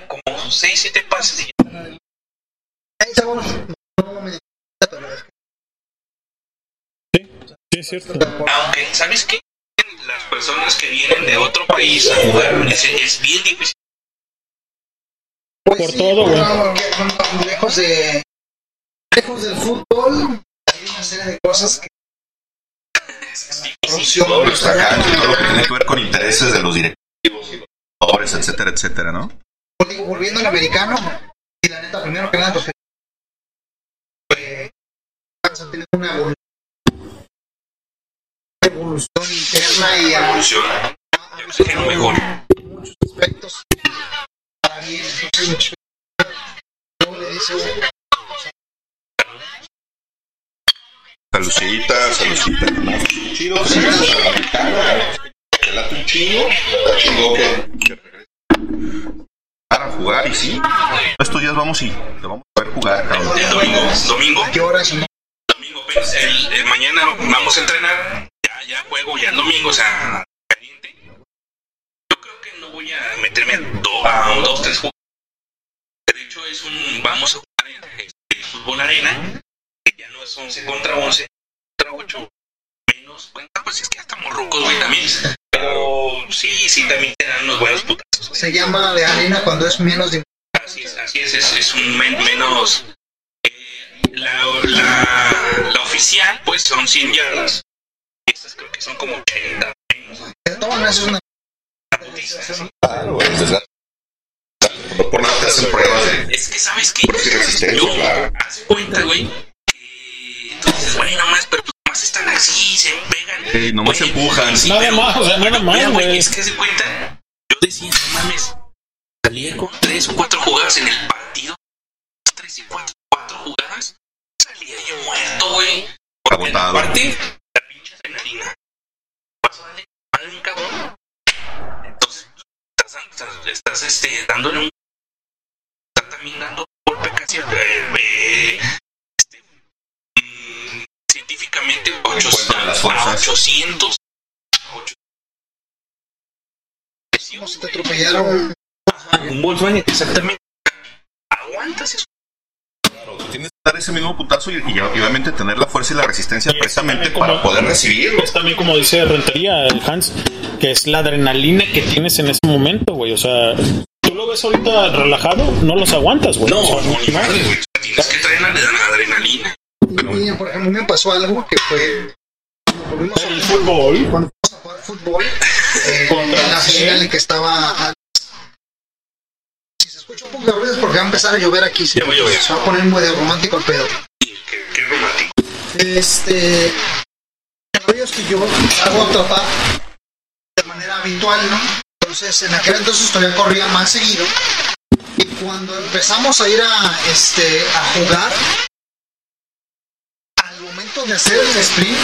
Speaker 5: como 6, 7 pases y ya.
Speaker 2: ahí no me pero es
Speaker 3: Sí, es cierto.
Speaker 5: Aunque, ¿sabes qué? Las personas que vienen de otro país a jugar es, es bien difícil.
Speaker 2: Pues
Speaker 3: Por
Speaker 2: sí,
Speaker 3: todo, güey.
Speaker 2: bueno, lejos de lejos del fútbol hay una serie de cosas que corrupción
Speaker 4: Todo lo extracante, todo lo que tiene que ver con intereses de los directivos los etcétera, etcétera, ¿no?
Speaker 2: Volvi- volviendo al americano y la neta primero que nada pues eh, vamos a tener una evolu- evolución interna y a
Speaker 5: Evoluciona. Ya sé que lo mejor.
Speaker 2: muchos aspectos para bien entonces luego le dice uno,
Speaker 4: Salucita, salucita. Chido, que late un chingo, está chingo que, para jugar y sí. Estos días vamos y te vamos a ver jugar, cabrón.
Speaker 5: El domingo, domingo,
Speaker 2: ¿a qué horas
Speaker 5: domingo, pues, el, el mañana vamos a entrenar. Ya, ya juego, ya el domingo, o sea, caliente. Yo creo que no voy a meterme a, do- a un, dos, tres juegos. De hecho, es un. Vamos a jugar en este, fútbol arena. Ya no es 11 contra 11, contra 8. Menos. Bueno, pues es que ya estamos rucos, güey, también. Pero sí, sí, también te dan unos buenos putazos.
Speaker 2: se llama de arena cuando es menos de
Speaker 5: Así es, así es, es, es un men- menos. eh, la, la, la oficial, pues son 100 yardas. Y estas creo que son como 80 menos.
Speaker 2: de todas maneras es una.
Speaker 4: Claro, güey, No por nada te hacen pruebas de
Speaker 5: Es que, ¿sabes qué? Yo,
Speaker 4: claro.
Speaker 5: haz cuenta, güey, güey, nomás, pero pues nomás están así, se pegan.
Speaker 4: Sí, nomás se empujan.
Speaker 5: sí,
Speaker 3: Nada
Speaker 5: pero-
Speaker 3: más, o sea, nada más,
Speaker 5: güey, es que se cuenta. Yo decía, no mames, salía con tres o cuatro jugadas en el partido. Tres y cuatro, cuatro jugadas. Salía yo muerto, güey.
Speaker 4: Agotado.
Speaker 5: Aparte, la pinche adrenalina. A darle madre un cabrón. Entonces, estás dando- estás este, dándole un. Está también dando golpe casi al. eh, científicamente, ocho-
Speaker 4: Encuentran las
Speaker 5: a
Speaker 4: fuerzas.
Speaker 5: 800.
Speaker 2: Como si te atropellaron.
Speaker 5: Un Volkswagen, exactamente. Aguantas eso.
Speaker 4: Tú tienes que dar ese mismo putazo y, y obviamente tener la fuerza y la resistencia precisamente
Speaker 3: como-
Speaker 4: para poder recibirlo.
Speaker 3: Es también como dice Rentería, el Hans, que es la adrenalina que tienes en ese momento, güey. O sea, tú lo ves ahorita relajado, no los aguantas, güey.
Speaker 5: No,
Speaker 3: O sea,
Speaker 5: no, güey. Tienes que traer la adrenalina.
Speaker 2: Y, por ejemplo, me pasó algo que fue. Cuando volvimos a
Speaker 3: fútbol.
Speaker 2: cuando fuimos a jugar fútbol, eh, en la final en que estaba. Si se escucha un poco de ruido es porque va a empezar a llover aquí. Se
Speaker 5: Ya va a llover.
Speaker 2: se va a poner muy de romántico el pedo.
Speaker 5: Qué, qué romántico.
Speaker 2: Este. Es que yo hago atrapar de manera habitual, ¿no? Entonces, en aquel entonces todavía corría más seguido. Y cuando empezamos a ir a, este, a jugar, al momento de hacer el sprint,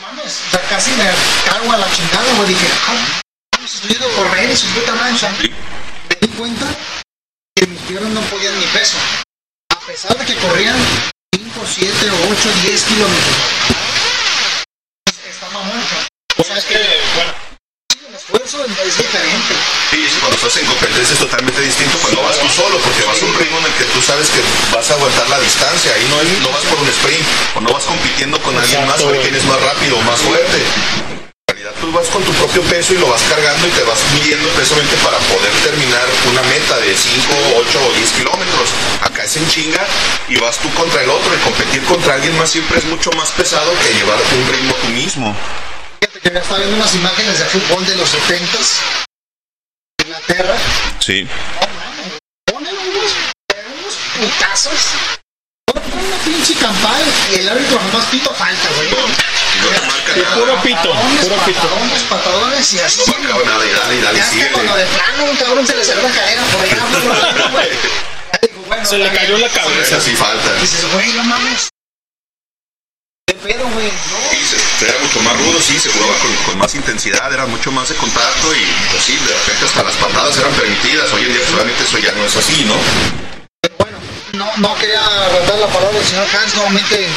Speaker 2: mames, casi me cago a la chingada, güey. Dije, ah, estoy yendo correr y su puta madre, o sea, me di cuenta que mis piernas no podían ni peso. A pesar de que corrían 5, 7, 8, 10 kilómetros. Está mamón. O sea, es que es diferente.
Speaker 4: Sí, cuando estás en competencia es totalmente distinto cuando vas tú solo, porque vas a un ritmo en el que tú sabes que vas a aguantar la distancia. Ahí no, es- no vas por un sprint o no vas compitiendo con alguien más
Speaker 3: güey.
Speaker 4: quién es más rápido o más fuerte. En realidad tú vas con tu propio peso y lo vas cargando y te vas midiendo precisamente para poder terminar una meta de 5, 8 o 10 kilómetros. Acá es en chinga y vas tú contra el otro y competir contra alguien más siempre es mucho más pesado que llevar un ritmo tú mismo.
Speaker 2: Ya estaba viendo unas imágenes de fútbol de los 70s. Inglaterra.
Speaker 4: Sí.
Speaker 2: Ponen unos, unos putazos. Ponen una pinche campal y el árbitro jamás pito falta, güey.
Speaker 4: No
Speaker 3: puro pito, puro pito.
Speaker 2: patadones, patadones y así.
Speaker 4: No marcaba nada y dale y dale,
Speaker 2: Ya que
Speaker 4: síguele.
Speaker 2: cuando de plano un cabrón se le cerró la cadera por allá, por güey. Ya digo, bueno,
Speaker 3: Se le cayó la cabeza.
Speaker 4: Esas sí faltan.
Speaker 2: Dices, güey, no mames. ¿Qué pedo, güey? No.
Speaker 4: Sí, se- era mucho más rudo, sí, se jugaba con, con más intensidad, era mucho más de contacto y pues sí, de repente hasta las patadas eran permitidas. Hoy en día solamente eso ya no es así, ¿no?
Speaker 2: Bueno, no, no quería arrancar la palabra del señor Hans nuevamente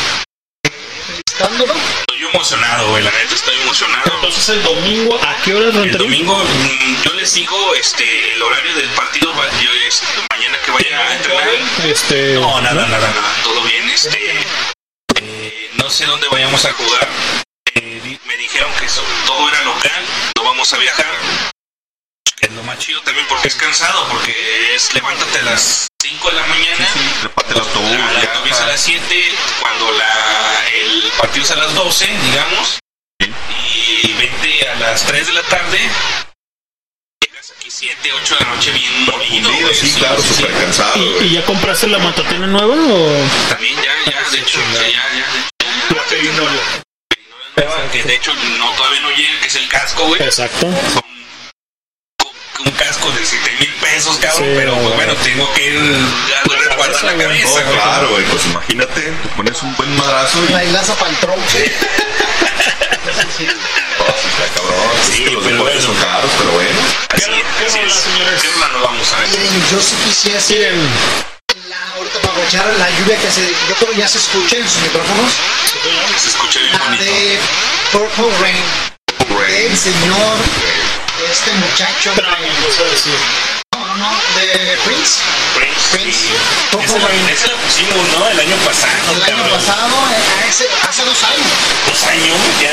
Speaker 2: felicitándolo.
Speaker 5: Estoy emocionado, güey. La neta estoy emocionado.
Speaker 3: Entonces el domingo, ¿a qué horas
Speaker 5: El domingo mm, yo les sigo este el horario del partido. Yo es mañana que vaya a entrenar.
Speaker 3: Este,
Speaker 5: No, nada, nada, nada. Todo bien. Este, no sé dónde vayamos a jugar. Eh, me dijeron que eso- todo era local. No vamos a viajar. Es lo más chido también porque es cansado. Porque es levántate a las 5 de la mañana.
Speaker 4: Reparte el autobús,
Speaker 5: La, la autobús a las 7, cuando la, el partido es a las 12, digamos, y vente a las 3 de la tarde, llegas aquí 7, 8 de la noche bien güey,
Speaker 4: sí, claro, súper cansado.
Speaker 3: ¿Y, y ya compraste la matatina nueva o...?
Speaker 5: También ya, ya, de hecho, ya, ya, ya. Que de hecho no todavía no llega, que es el casco, güey.
Speaker 3: Exacto.
Speaker 5: Son un casco de 7 mil pesos, cabrón,
Speaker 3: Sí,
Speaker 5: pero pues, bueno, tengo que eh, guardar la cabeza,
Speaker 4: Oh,
Speaker 5: güey.
Speaker 4: claro, güey, pues imagínate, te pones un buen madrazo y
Speaker 2: La hilaza para el tronco.
Speaker 4: oh, sí, está cabrón.
Speaker 5: Sí,
Speaker 4: Sí, los
Speaker 5: pero
Speaker 4: deportes
Speaker 5: bueno.
Speaker 4: son caros, pero bueno.
Speaker 5: Así,
Speaker 3: ¿Qué
Speaker 5: así
Speaker 3: rola,
Speaker 5: es.
Speaker 3: señores?
Speaker 5: ¿Qué rola nos vamos a ver?
Speaker 2: Miren, yo sí quisiese
Speaker 3: Miren,
Speaker 2: la, ahorita para aprovechar la lluvia que se, yo creo que ya se escucha en sus micrófonos,
Speaker 5: Se escucha bien
Speaker 2: la
Speaker 5: bonito.
Speaker 2: de Purple Rain, del señor, este muchacho,
Speaker 3: decir.
Speaker 2: No, no, no, de Prince,
Speaker 5: Prince.
Speaker 2: Prince,
Speaker 5: sí. La pusimos, ¿no? El año pasado.
Speaker 2: el año pasado, eh, hace, hace dos años.
Speaker 5: Dos años ya.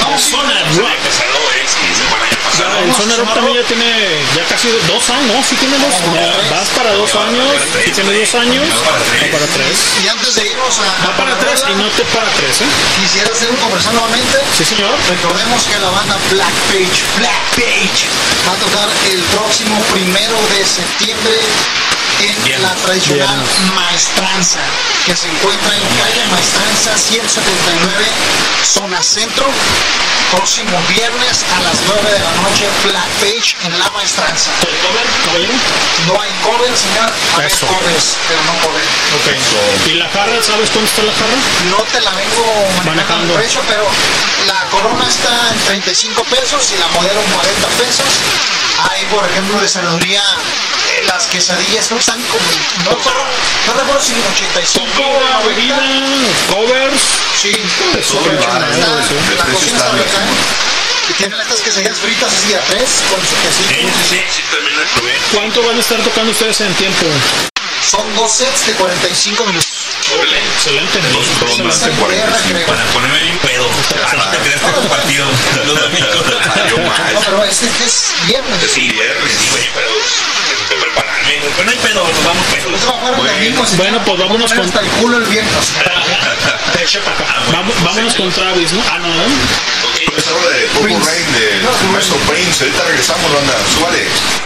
Speaker 2: No, sí,
Speaker 3: Zona
Speaker 5: El
Speaker 3: Rock.
Speaker 5: año pasado es que se fue el año
Speaker 3: Ya, el Zona Rock también ya tiene ya casi dos años, ¿no? Sí tiene dos. Ya vas para dos años, sí tiene dos años. Va para tres.
Speaker 2: Y antes de irnos a,
Speaker 3: Va para tres y no te para tres, ¿eh?
Speaker 2: quisiera hacer un conversar nuevamente.
Speaker 3: Sí, señor.
Speaker 2: Recordemos que la banda Black Page, Black Page, va a tocar el próximo primero de septiembre en la tradicional maestranza, que se encuentra en calle Maestranza 179, zona centro. Próximo viernes a las 9 de la noche, Blackfish en la maestranza.
Speaker 3: ¿Cover?
Speaker 2: No hay cover, señor.
Speaker 3: Hay
Speaker 2: covers, pero no cover.
Speaker 3: Okay. ¿Y la jarra? ¿Sabes cuánto está la jarra?
Speaker 2: No te la vengo manejando. El precio, pero la corona está en 35 pesos y la modelo 40 pesos. Hay, por ejemplo, de saludería las quesadillas no están como no no recuerdo si en 85
Speaker 3: bebida covers.
Speaker 2: Sí. La y tienen estas quesadillas fritas así a tres con su quesito.
Speaker 5: Sí, sí, sí, también lo probé
Speaker 3: ¿cuánto van a estar tocando ustedes en tiempo?
Speaker 2: son dos sets de 45 minutos.
Speaker 3: Excelente.
Speaker 5: Dos rondas de 45. Para ponerme bien pedo. Ah, ah. Los domingos.
Speaker 2: No, pero es es viernes.
Speaker 5: Sí, viernes, güey, pero hay pedo, vamos.
Speaker 2: Pues bueno,
Speaker 3: bueno, pues vámonos con.
Speaker 2: El culo
Speaker 3: viento. Ah, vámonos con Travis, ¿no? Ah, no, no.
Speaker 11: Es
Speaker 2: pues
Speaker 11: algo de de Prince. Ahorita regresamos, banda. Súbale.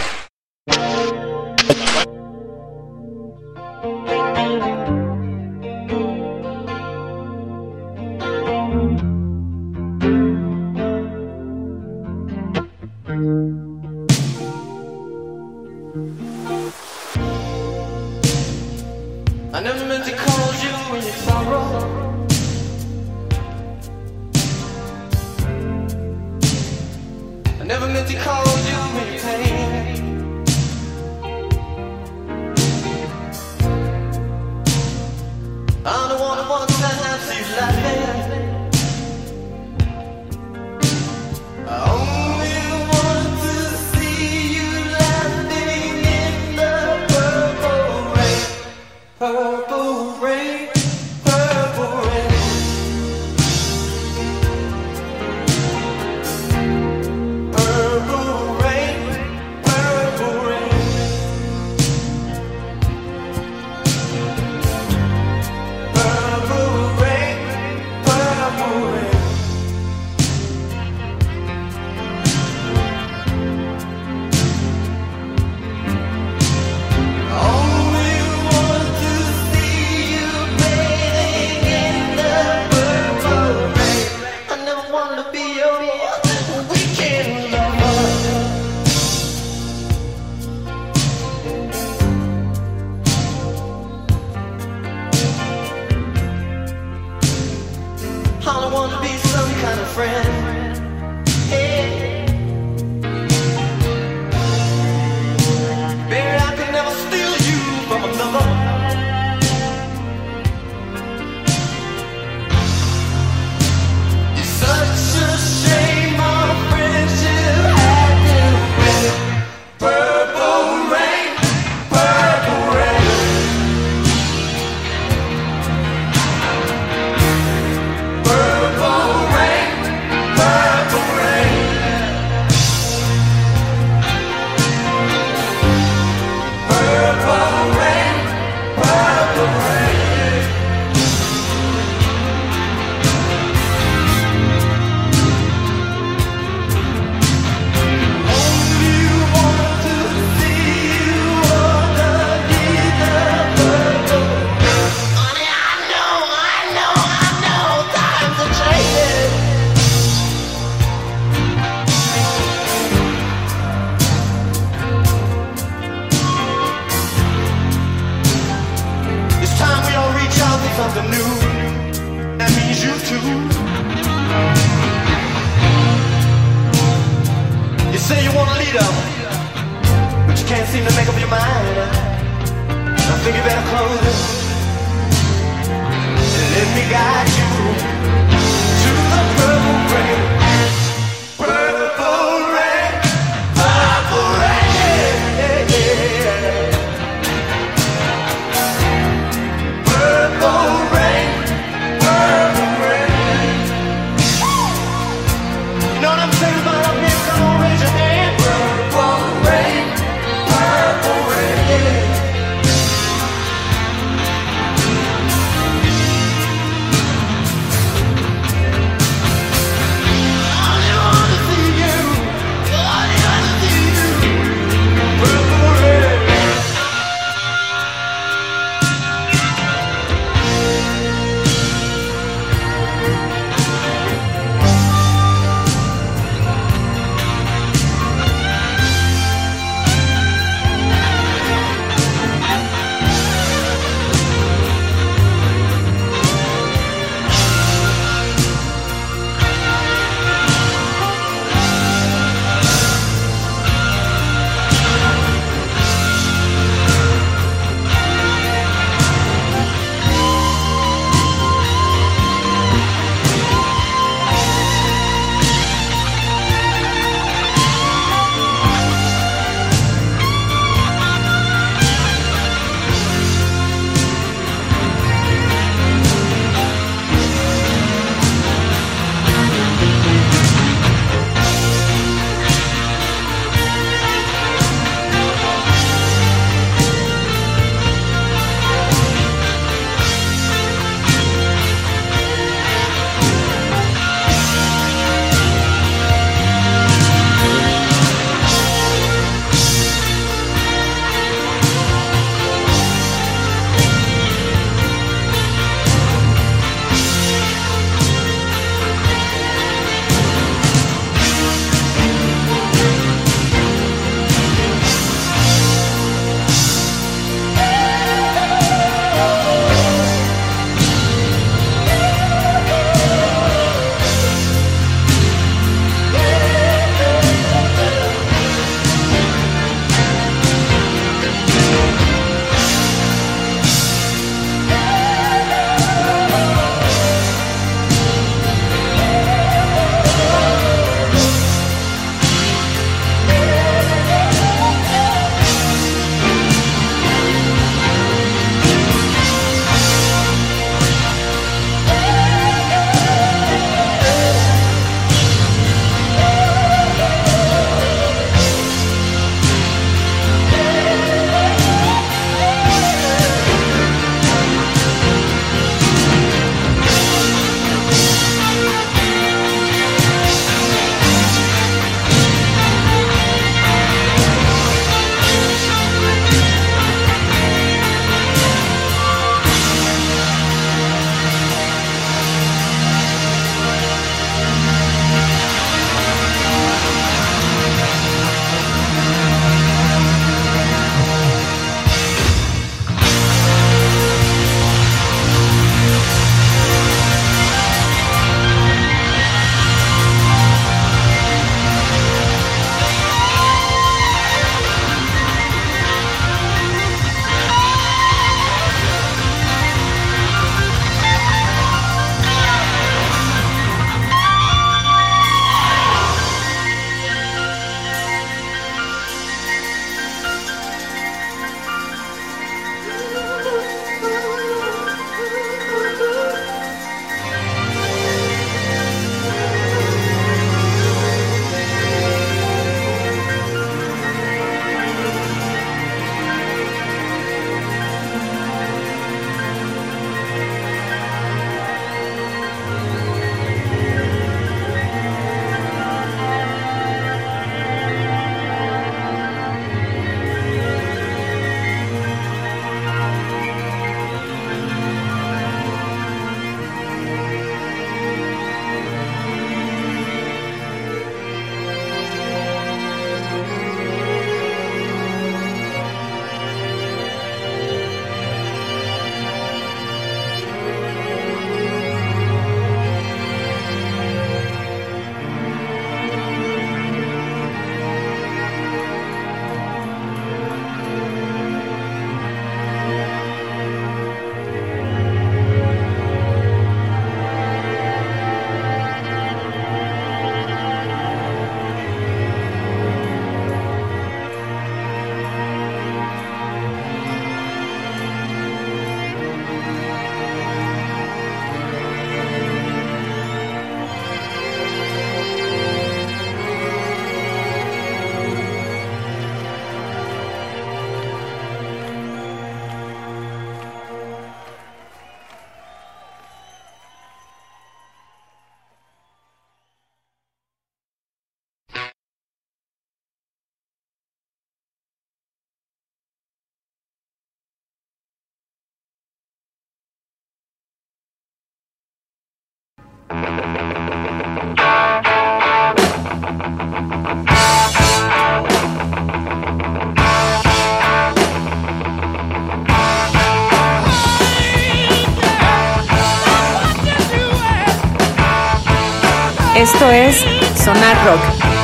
Speaker 1: Esto es Sonar Rock.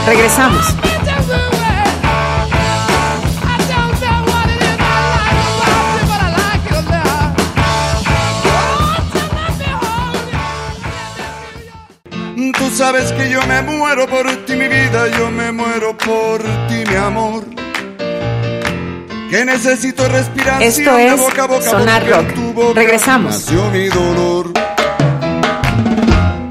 Speaker 1: Regresamos.
Speaker 8: Sabes que yo me muero por ti, mi vida, yo me muero por ti, mi amor. Que necesito respirar
Speaker 1: Esto
Speaker 8: de
Speaker 1: es
Speaker 8: boca a boca,
Speaker 1: Sonar Rock.
Speaker 8: tu boca
Speaker 1: Regresamos.
Speaker 8: Mi dolor.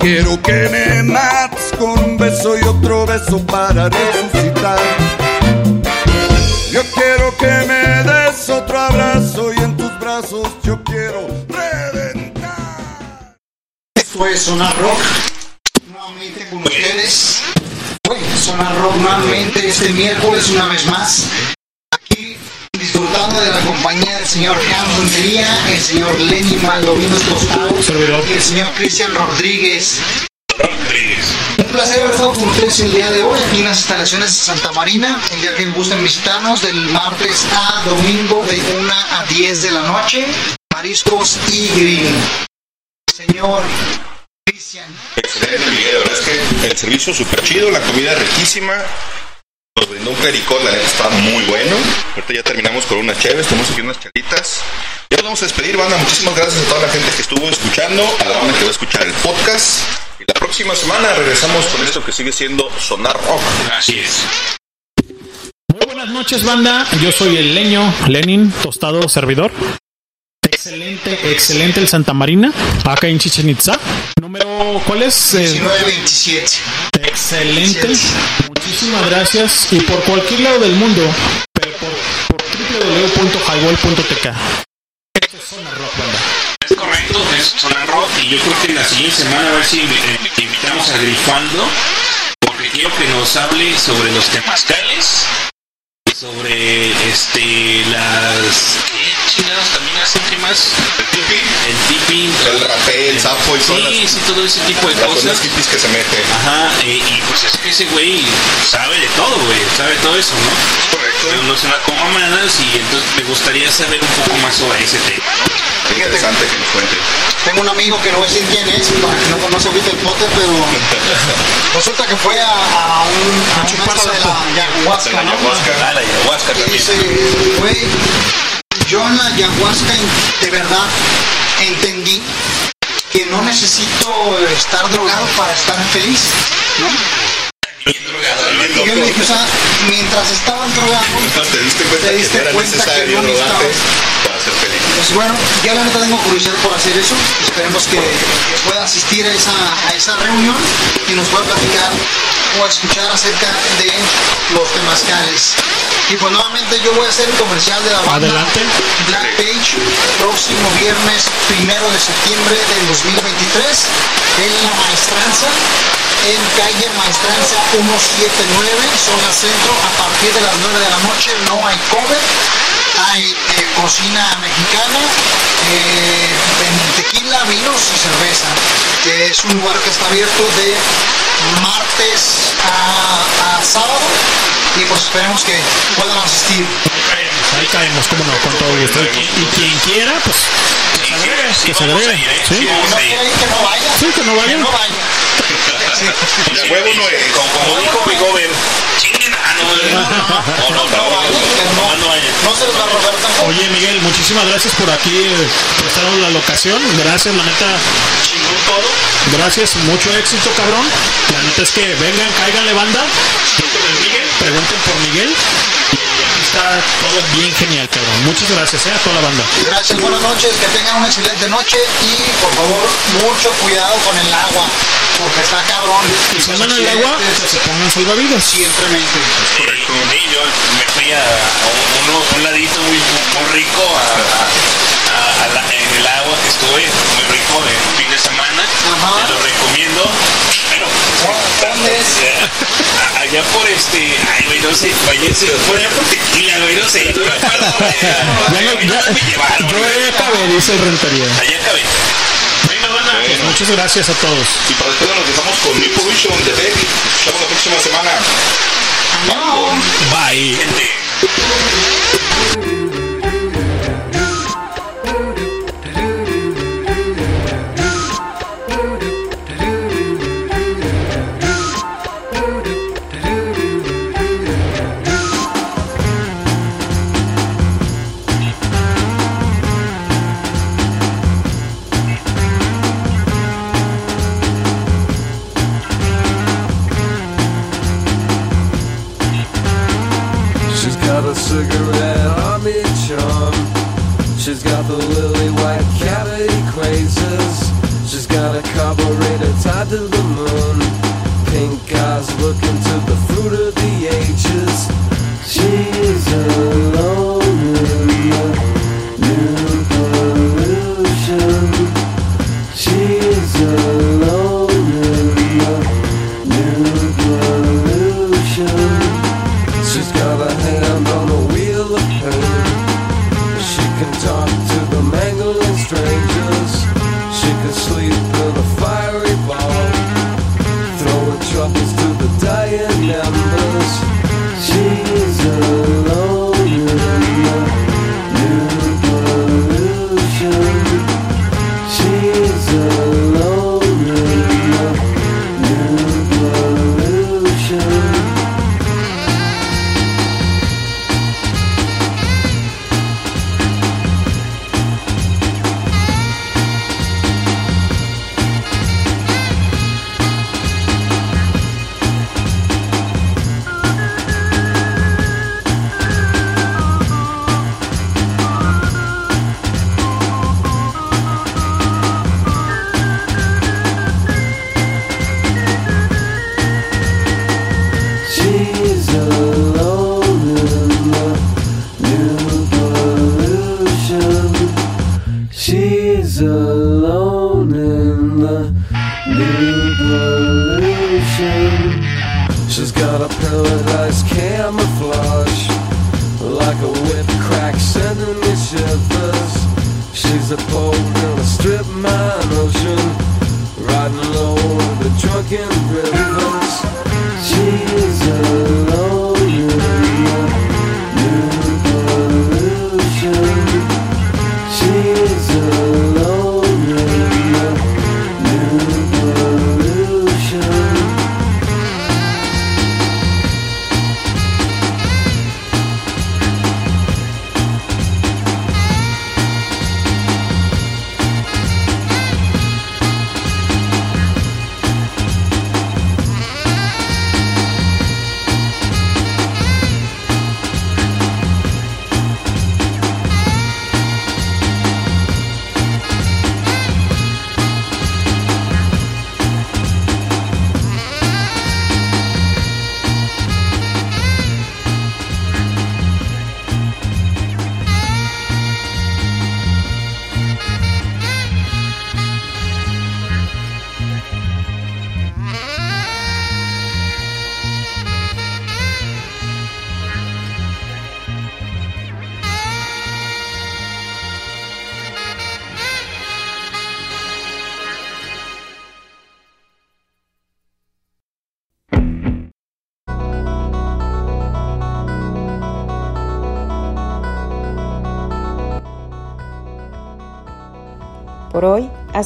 Speaker 8: Quiero que me mates con un beso y otro beso para resucitar. Yo quiero que me des otro abrazo y en tus brazos yo quiero reventar.
Speaker 2: Esto es Sonar Rock. Con ustedes. Hoy Sonar Rock nuevamente este miércoles una vez más. Aquí disfrutando de la compañía del señor Rentería, el señor Lenny Maldovinos Tostado y el señor Cristian Rodríguez.
Speaker 5: Rodríguez.
Speaker 2: Un placer haber estado con ustedes el día de hoy aquí en las instalaciones de Santa Marina. El día que gusten visitarnos del martes a domingo de 1 a 10 de la noche. Mariscos y grill. Señor.
Speaker 4: Excelente. La verdad es que el servicio súper chido, la comida riquísima. Nos brindó un clericot, la neta está muy bueno. Ahorita ya terminamos con unas chéves, tenemos aquí unas chalitas. Ya nos vamos a despedir, banda. Muchísimas gracias a toda la gente que estuvo escuchando, a la banda que va a escuchar el podcast. Y la próxima semana regresamos con esto que sigue siendo Sonar Rock.
Speaker 5: Así es.
Speaker 3: Muy buenas noches, banda. Yo soy el leño Lenin, tostado servidor. Excelente, excelente el Santa Marina, acá en Chichen Itza. Número, ¿cuál es? Eh,
Speaker 2: 1927.
Speaker 3: excelente. Muchísimas gracias. Y por cualquier lado del mundo, pero por, por www.highball.tk. Esto es Zona Rock, banda.
Speaker 5: Es correcto, es Sonar Rock y yo creo que la siguiente semana a ver si eh, invitamos a Grifando porque quiero que nos hable sobre los temazcales, sobre este las más? El tipi, el tipi,
Speaker 4: El rapé, el sapo y todas
Speaker 5: sí,
Speaker 4: las,
Speaker 5: sí, todo ese tipo de
Speaker 4: las
Speaker 5: cosas.
Speaker 4: que se mete.
Speaker 5: Ajá, eh, y pues es que ese güey sabe de todo, güey, sabe todo eso, ¿no?
Speaker 4: Correcto.
Speaker 5: Pero no se va con mamadas y entonces me gustaría saber un poco más sobre ese tema,
Speaker 4: interesante que nos cuente.
Speaker 2: Tengo un amigo que no voy a decir quién es, no conoce ahorita el pote, pero resulta que fue a, a un a un de la ayahuasca,
Speaker 4: La.
Speaker 5: Ah, la ayahuasca
Speaker 2: Y
Speaker 5: también.
Speaker 2: dice, güey, yo en la ayahuasca de verdad entendí que no necesito estar drogado para estar feliz, ¿no?
Speaker 5: Drogado,
Speaker 2: Y yo le dije, o sea, mientras estaban drogados,
Speaker 4: ¿Te diste cuenta
Speaker 2: Te diste
Speaker 4: que no era
Speaker 2: cuenta que no
Speaker 4: ser feliz?
Speaker 2: Pues bueno, ya la neta tengo curiosidad por hacer eso. Esperemos que pueda asistir a esa, a esa reunión y nos pueda platicar o escuchar acerca de los temazcales. Y pues nuevamente yo voy a hacer el comercial de la banda
Speaker 3: Adelante.
Speaker 2: Black Page próximo viernes primero de septiembre del 2023 en La Maestranza en calle Maestranza 179, zona centro, a partir de las 9 de la noche no hay cover, hay eh, cocina mexicana, eh, tequila, vinos y cerveza. Eh, es un lugar que está abierto de martes a sábado y pues esperemos que puedan asistir.
Speaker 3: Ahí caemos, cómo no, con todo gusto. Y, y quien quiera, pues, que se agregue,
Speaker 5: Sí,
Speaker 3: que se agregue.
Speaker 5: ¿eh?
Speaker 3: Sí.
Speaker 2: Que no vaya.
Speaker 3: Sí, que no vaya.
Speaker 4: De huevo no es.
Speaker 5: Como, como dijo
Speaker 2: tampoco.
Speaker 3: Oye, Miguel, muchísimas gracias por aquí eh, prestarnos la locación. Gracias, la neta.
Speaker 5: Chingón todo.
Speaker 3: Gracias, mucho éxito, cabrón. La neta es que vengan, cáiganle banda. Pregunten por Miguel. Y aquí está todo bien genial, cabrón. Muchas gracias eh, a toda la banda.
Speaker 2: Gracias, buenas noches, que tengan una excelente noche y por favor mucho cuidado con el agua, porque está cabrón.
Speaker 3: Y si en el agua, se pongan salvavidas.
Speaker 2: Siempremente.
Speaker 5: Correcto. Sí, yo me fui a, un, un- ladito muy, muy rico a, a- a- a la- en el agua que estuve, muy rico el fin de semana.
Speaker 2: Ajá.
Speaker 5: Te lo recomiendo.
Speaker 2: Buenas tardes.
Speaker 5: Eh, allá por este. Ay, güey, no sé. Váyanse. Por allá por tequila, güey, no sé. No me acuerdo, güey.
Speaker 3: Ya no, ya,
Speaker 5: me llevaron.
Speaker 3: Acabé, dice Rentería.
Speaker 5: Allá acabé. Bueno,
Speaker 3: pues muchas gracias a todos.
Speaker 4: Y para ustedes nos dejamos con Nipo Vision de Tech. Nos vemos la próxima semana.
Speaker 3: Bye.
Speaker 9: Bye. Gente. guys looking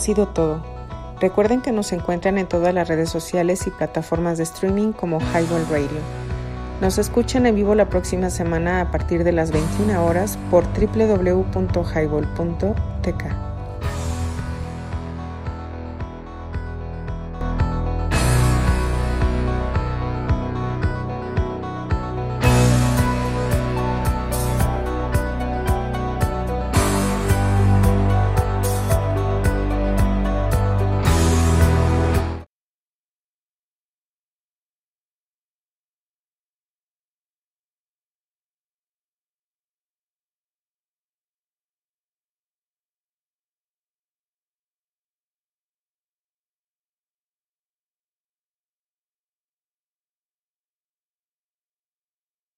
Speaker 1: sido todo. Recuerden que nos encuentran en todas las redes sociales y plataformas de streaming como Highball Radio. Nos escuchan en vivo la próxima semana a partir de las 21 horas por www.highball.com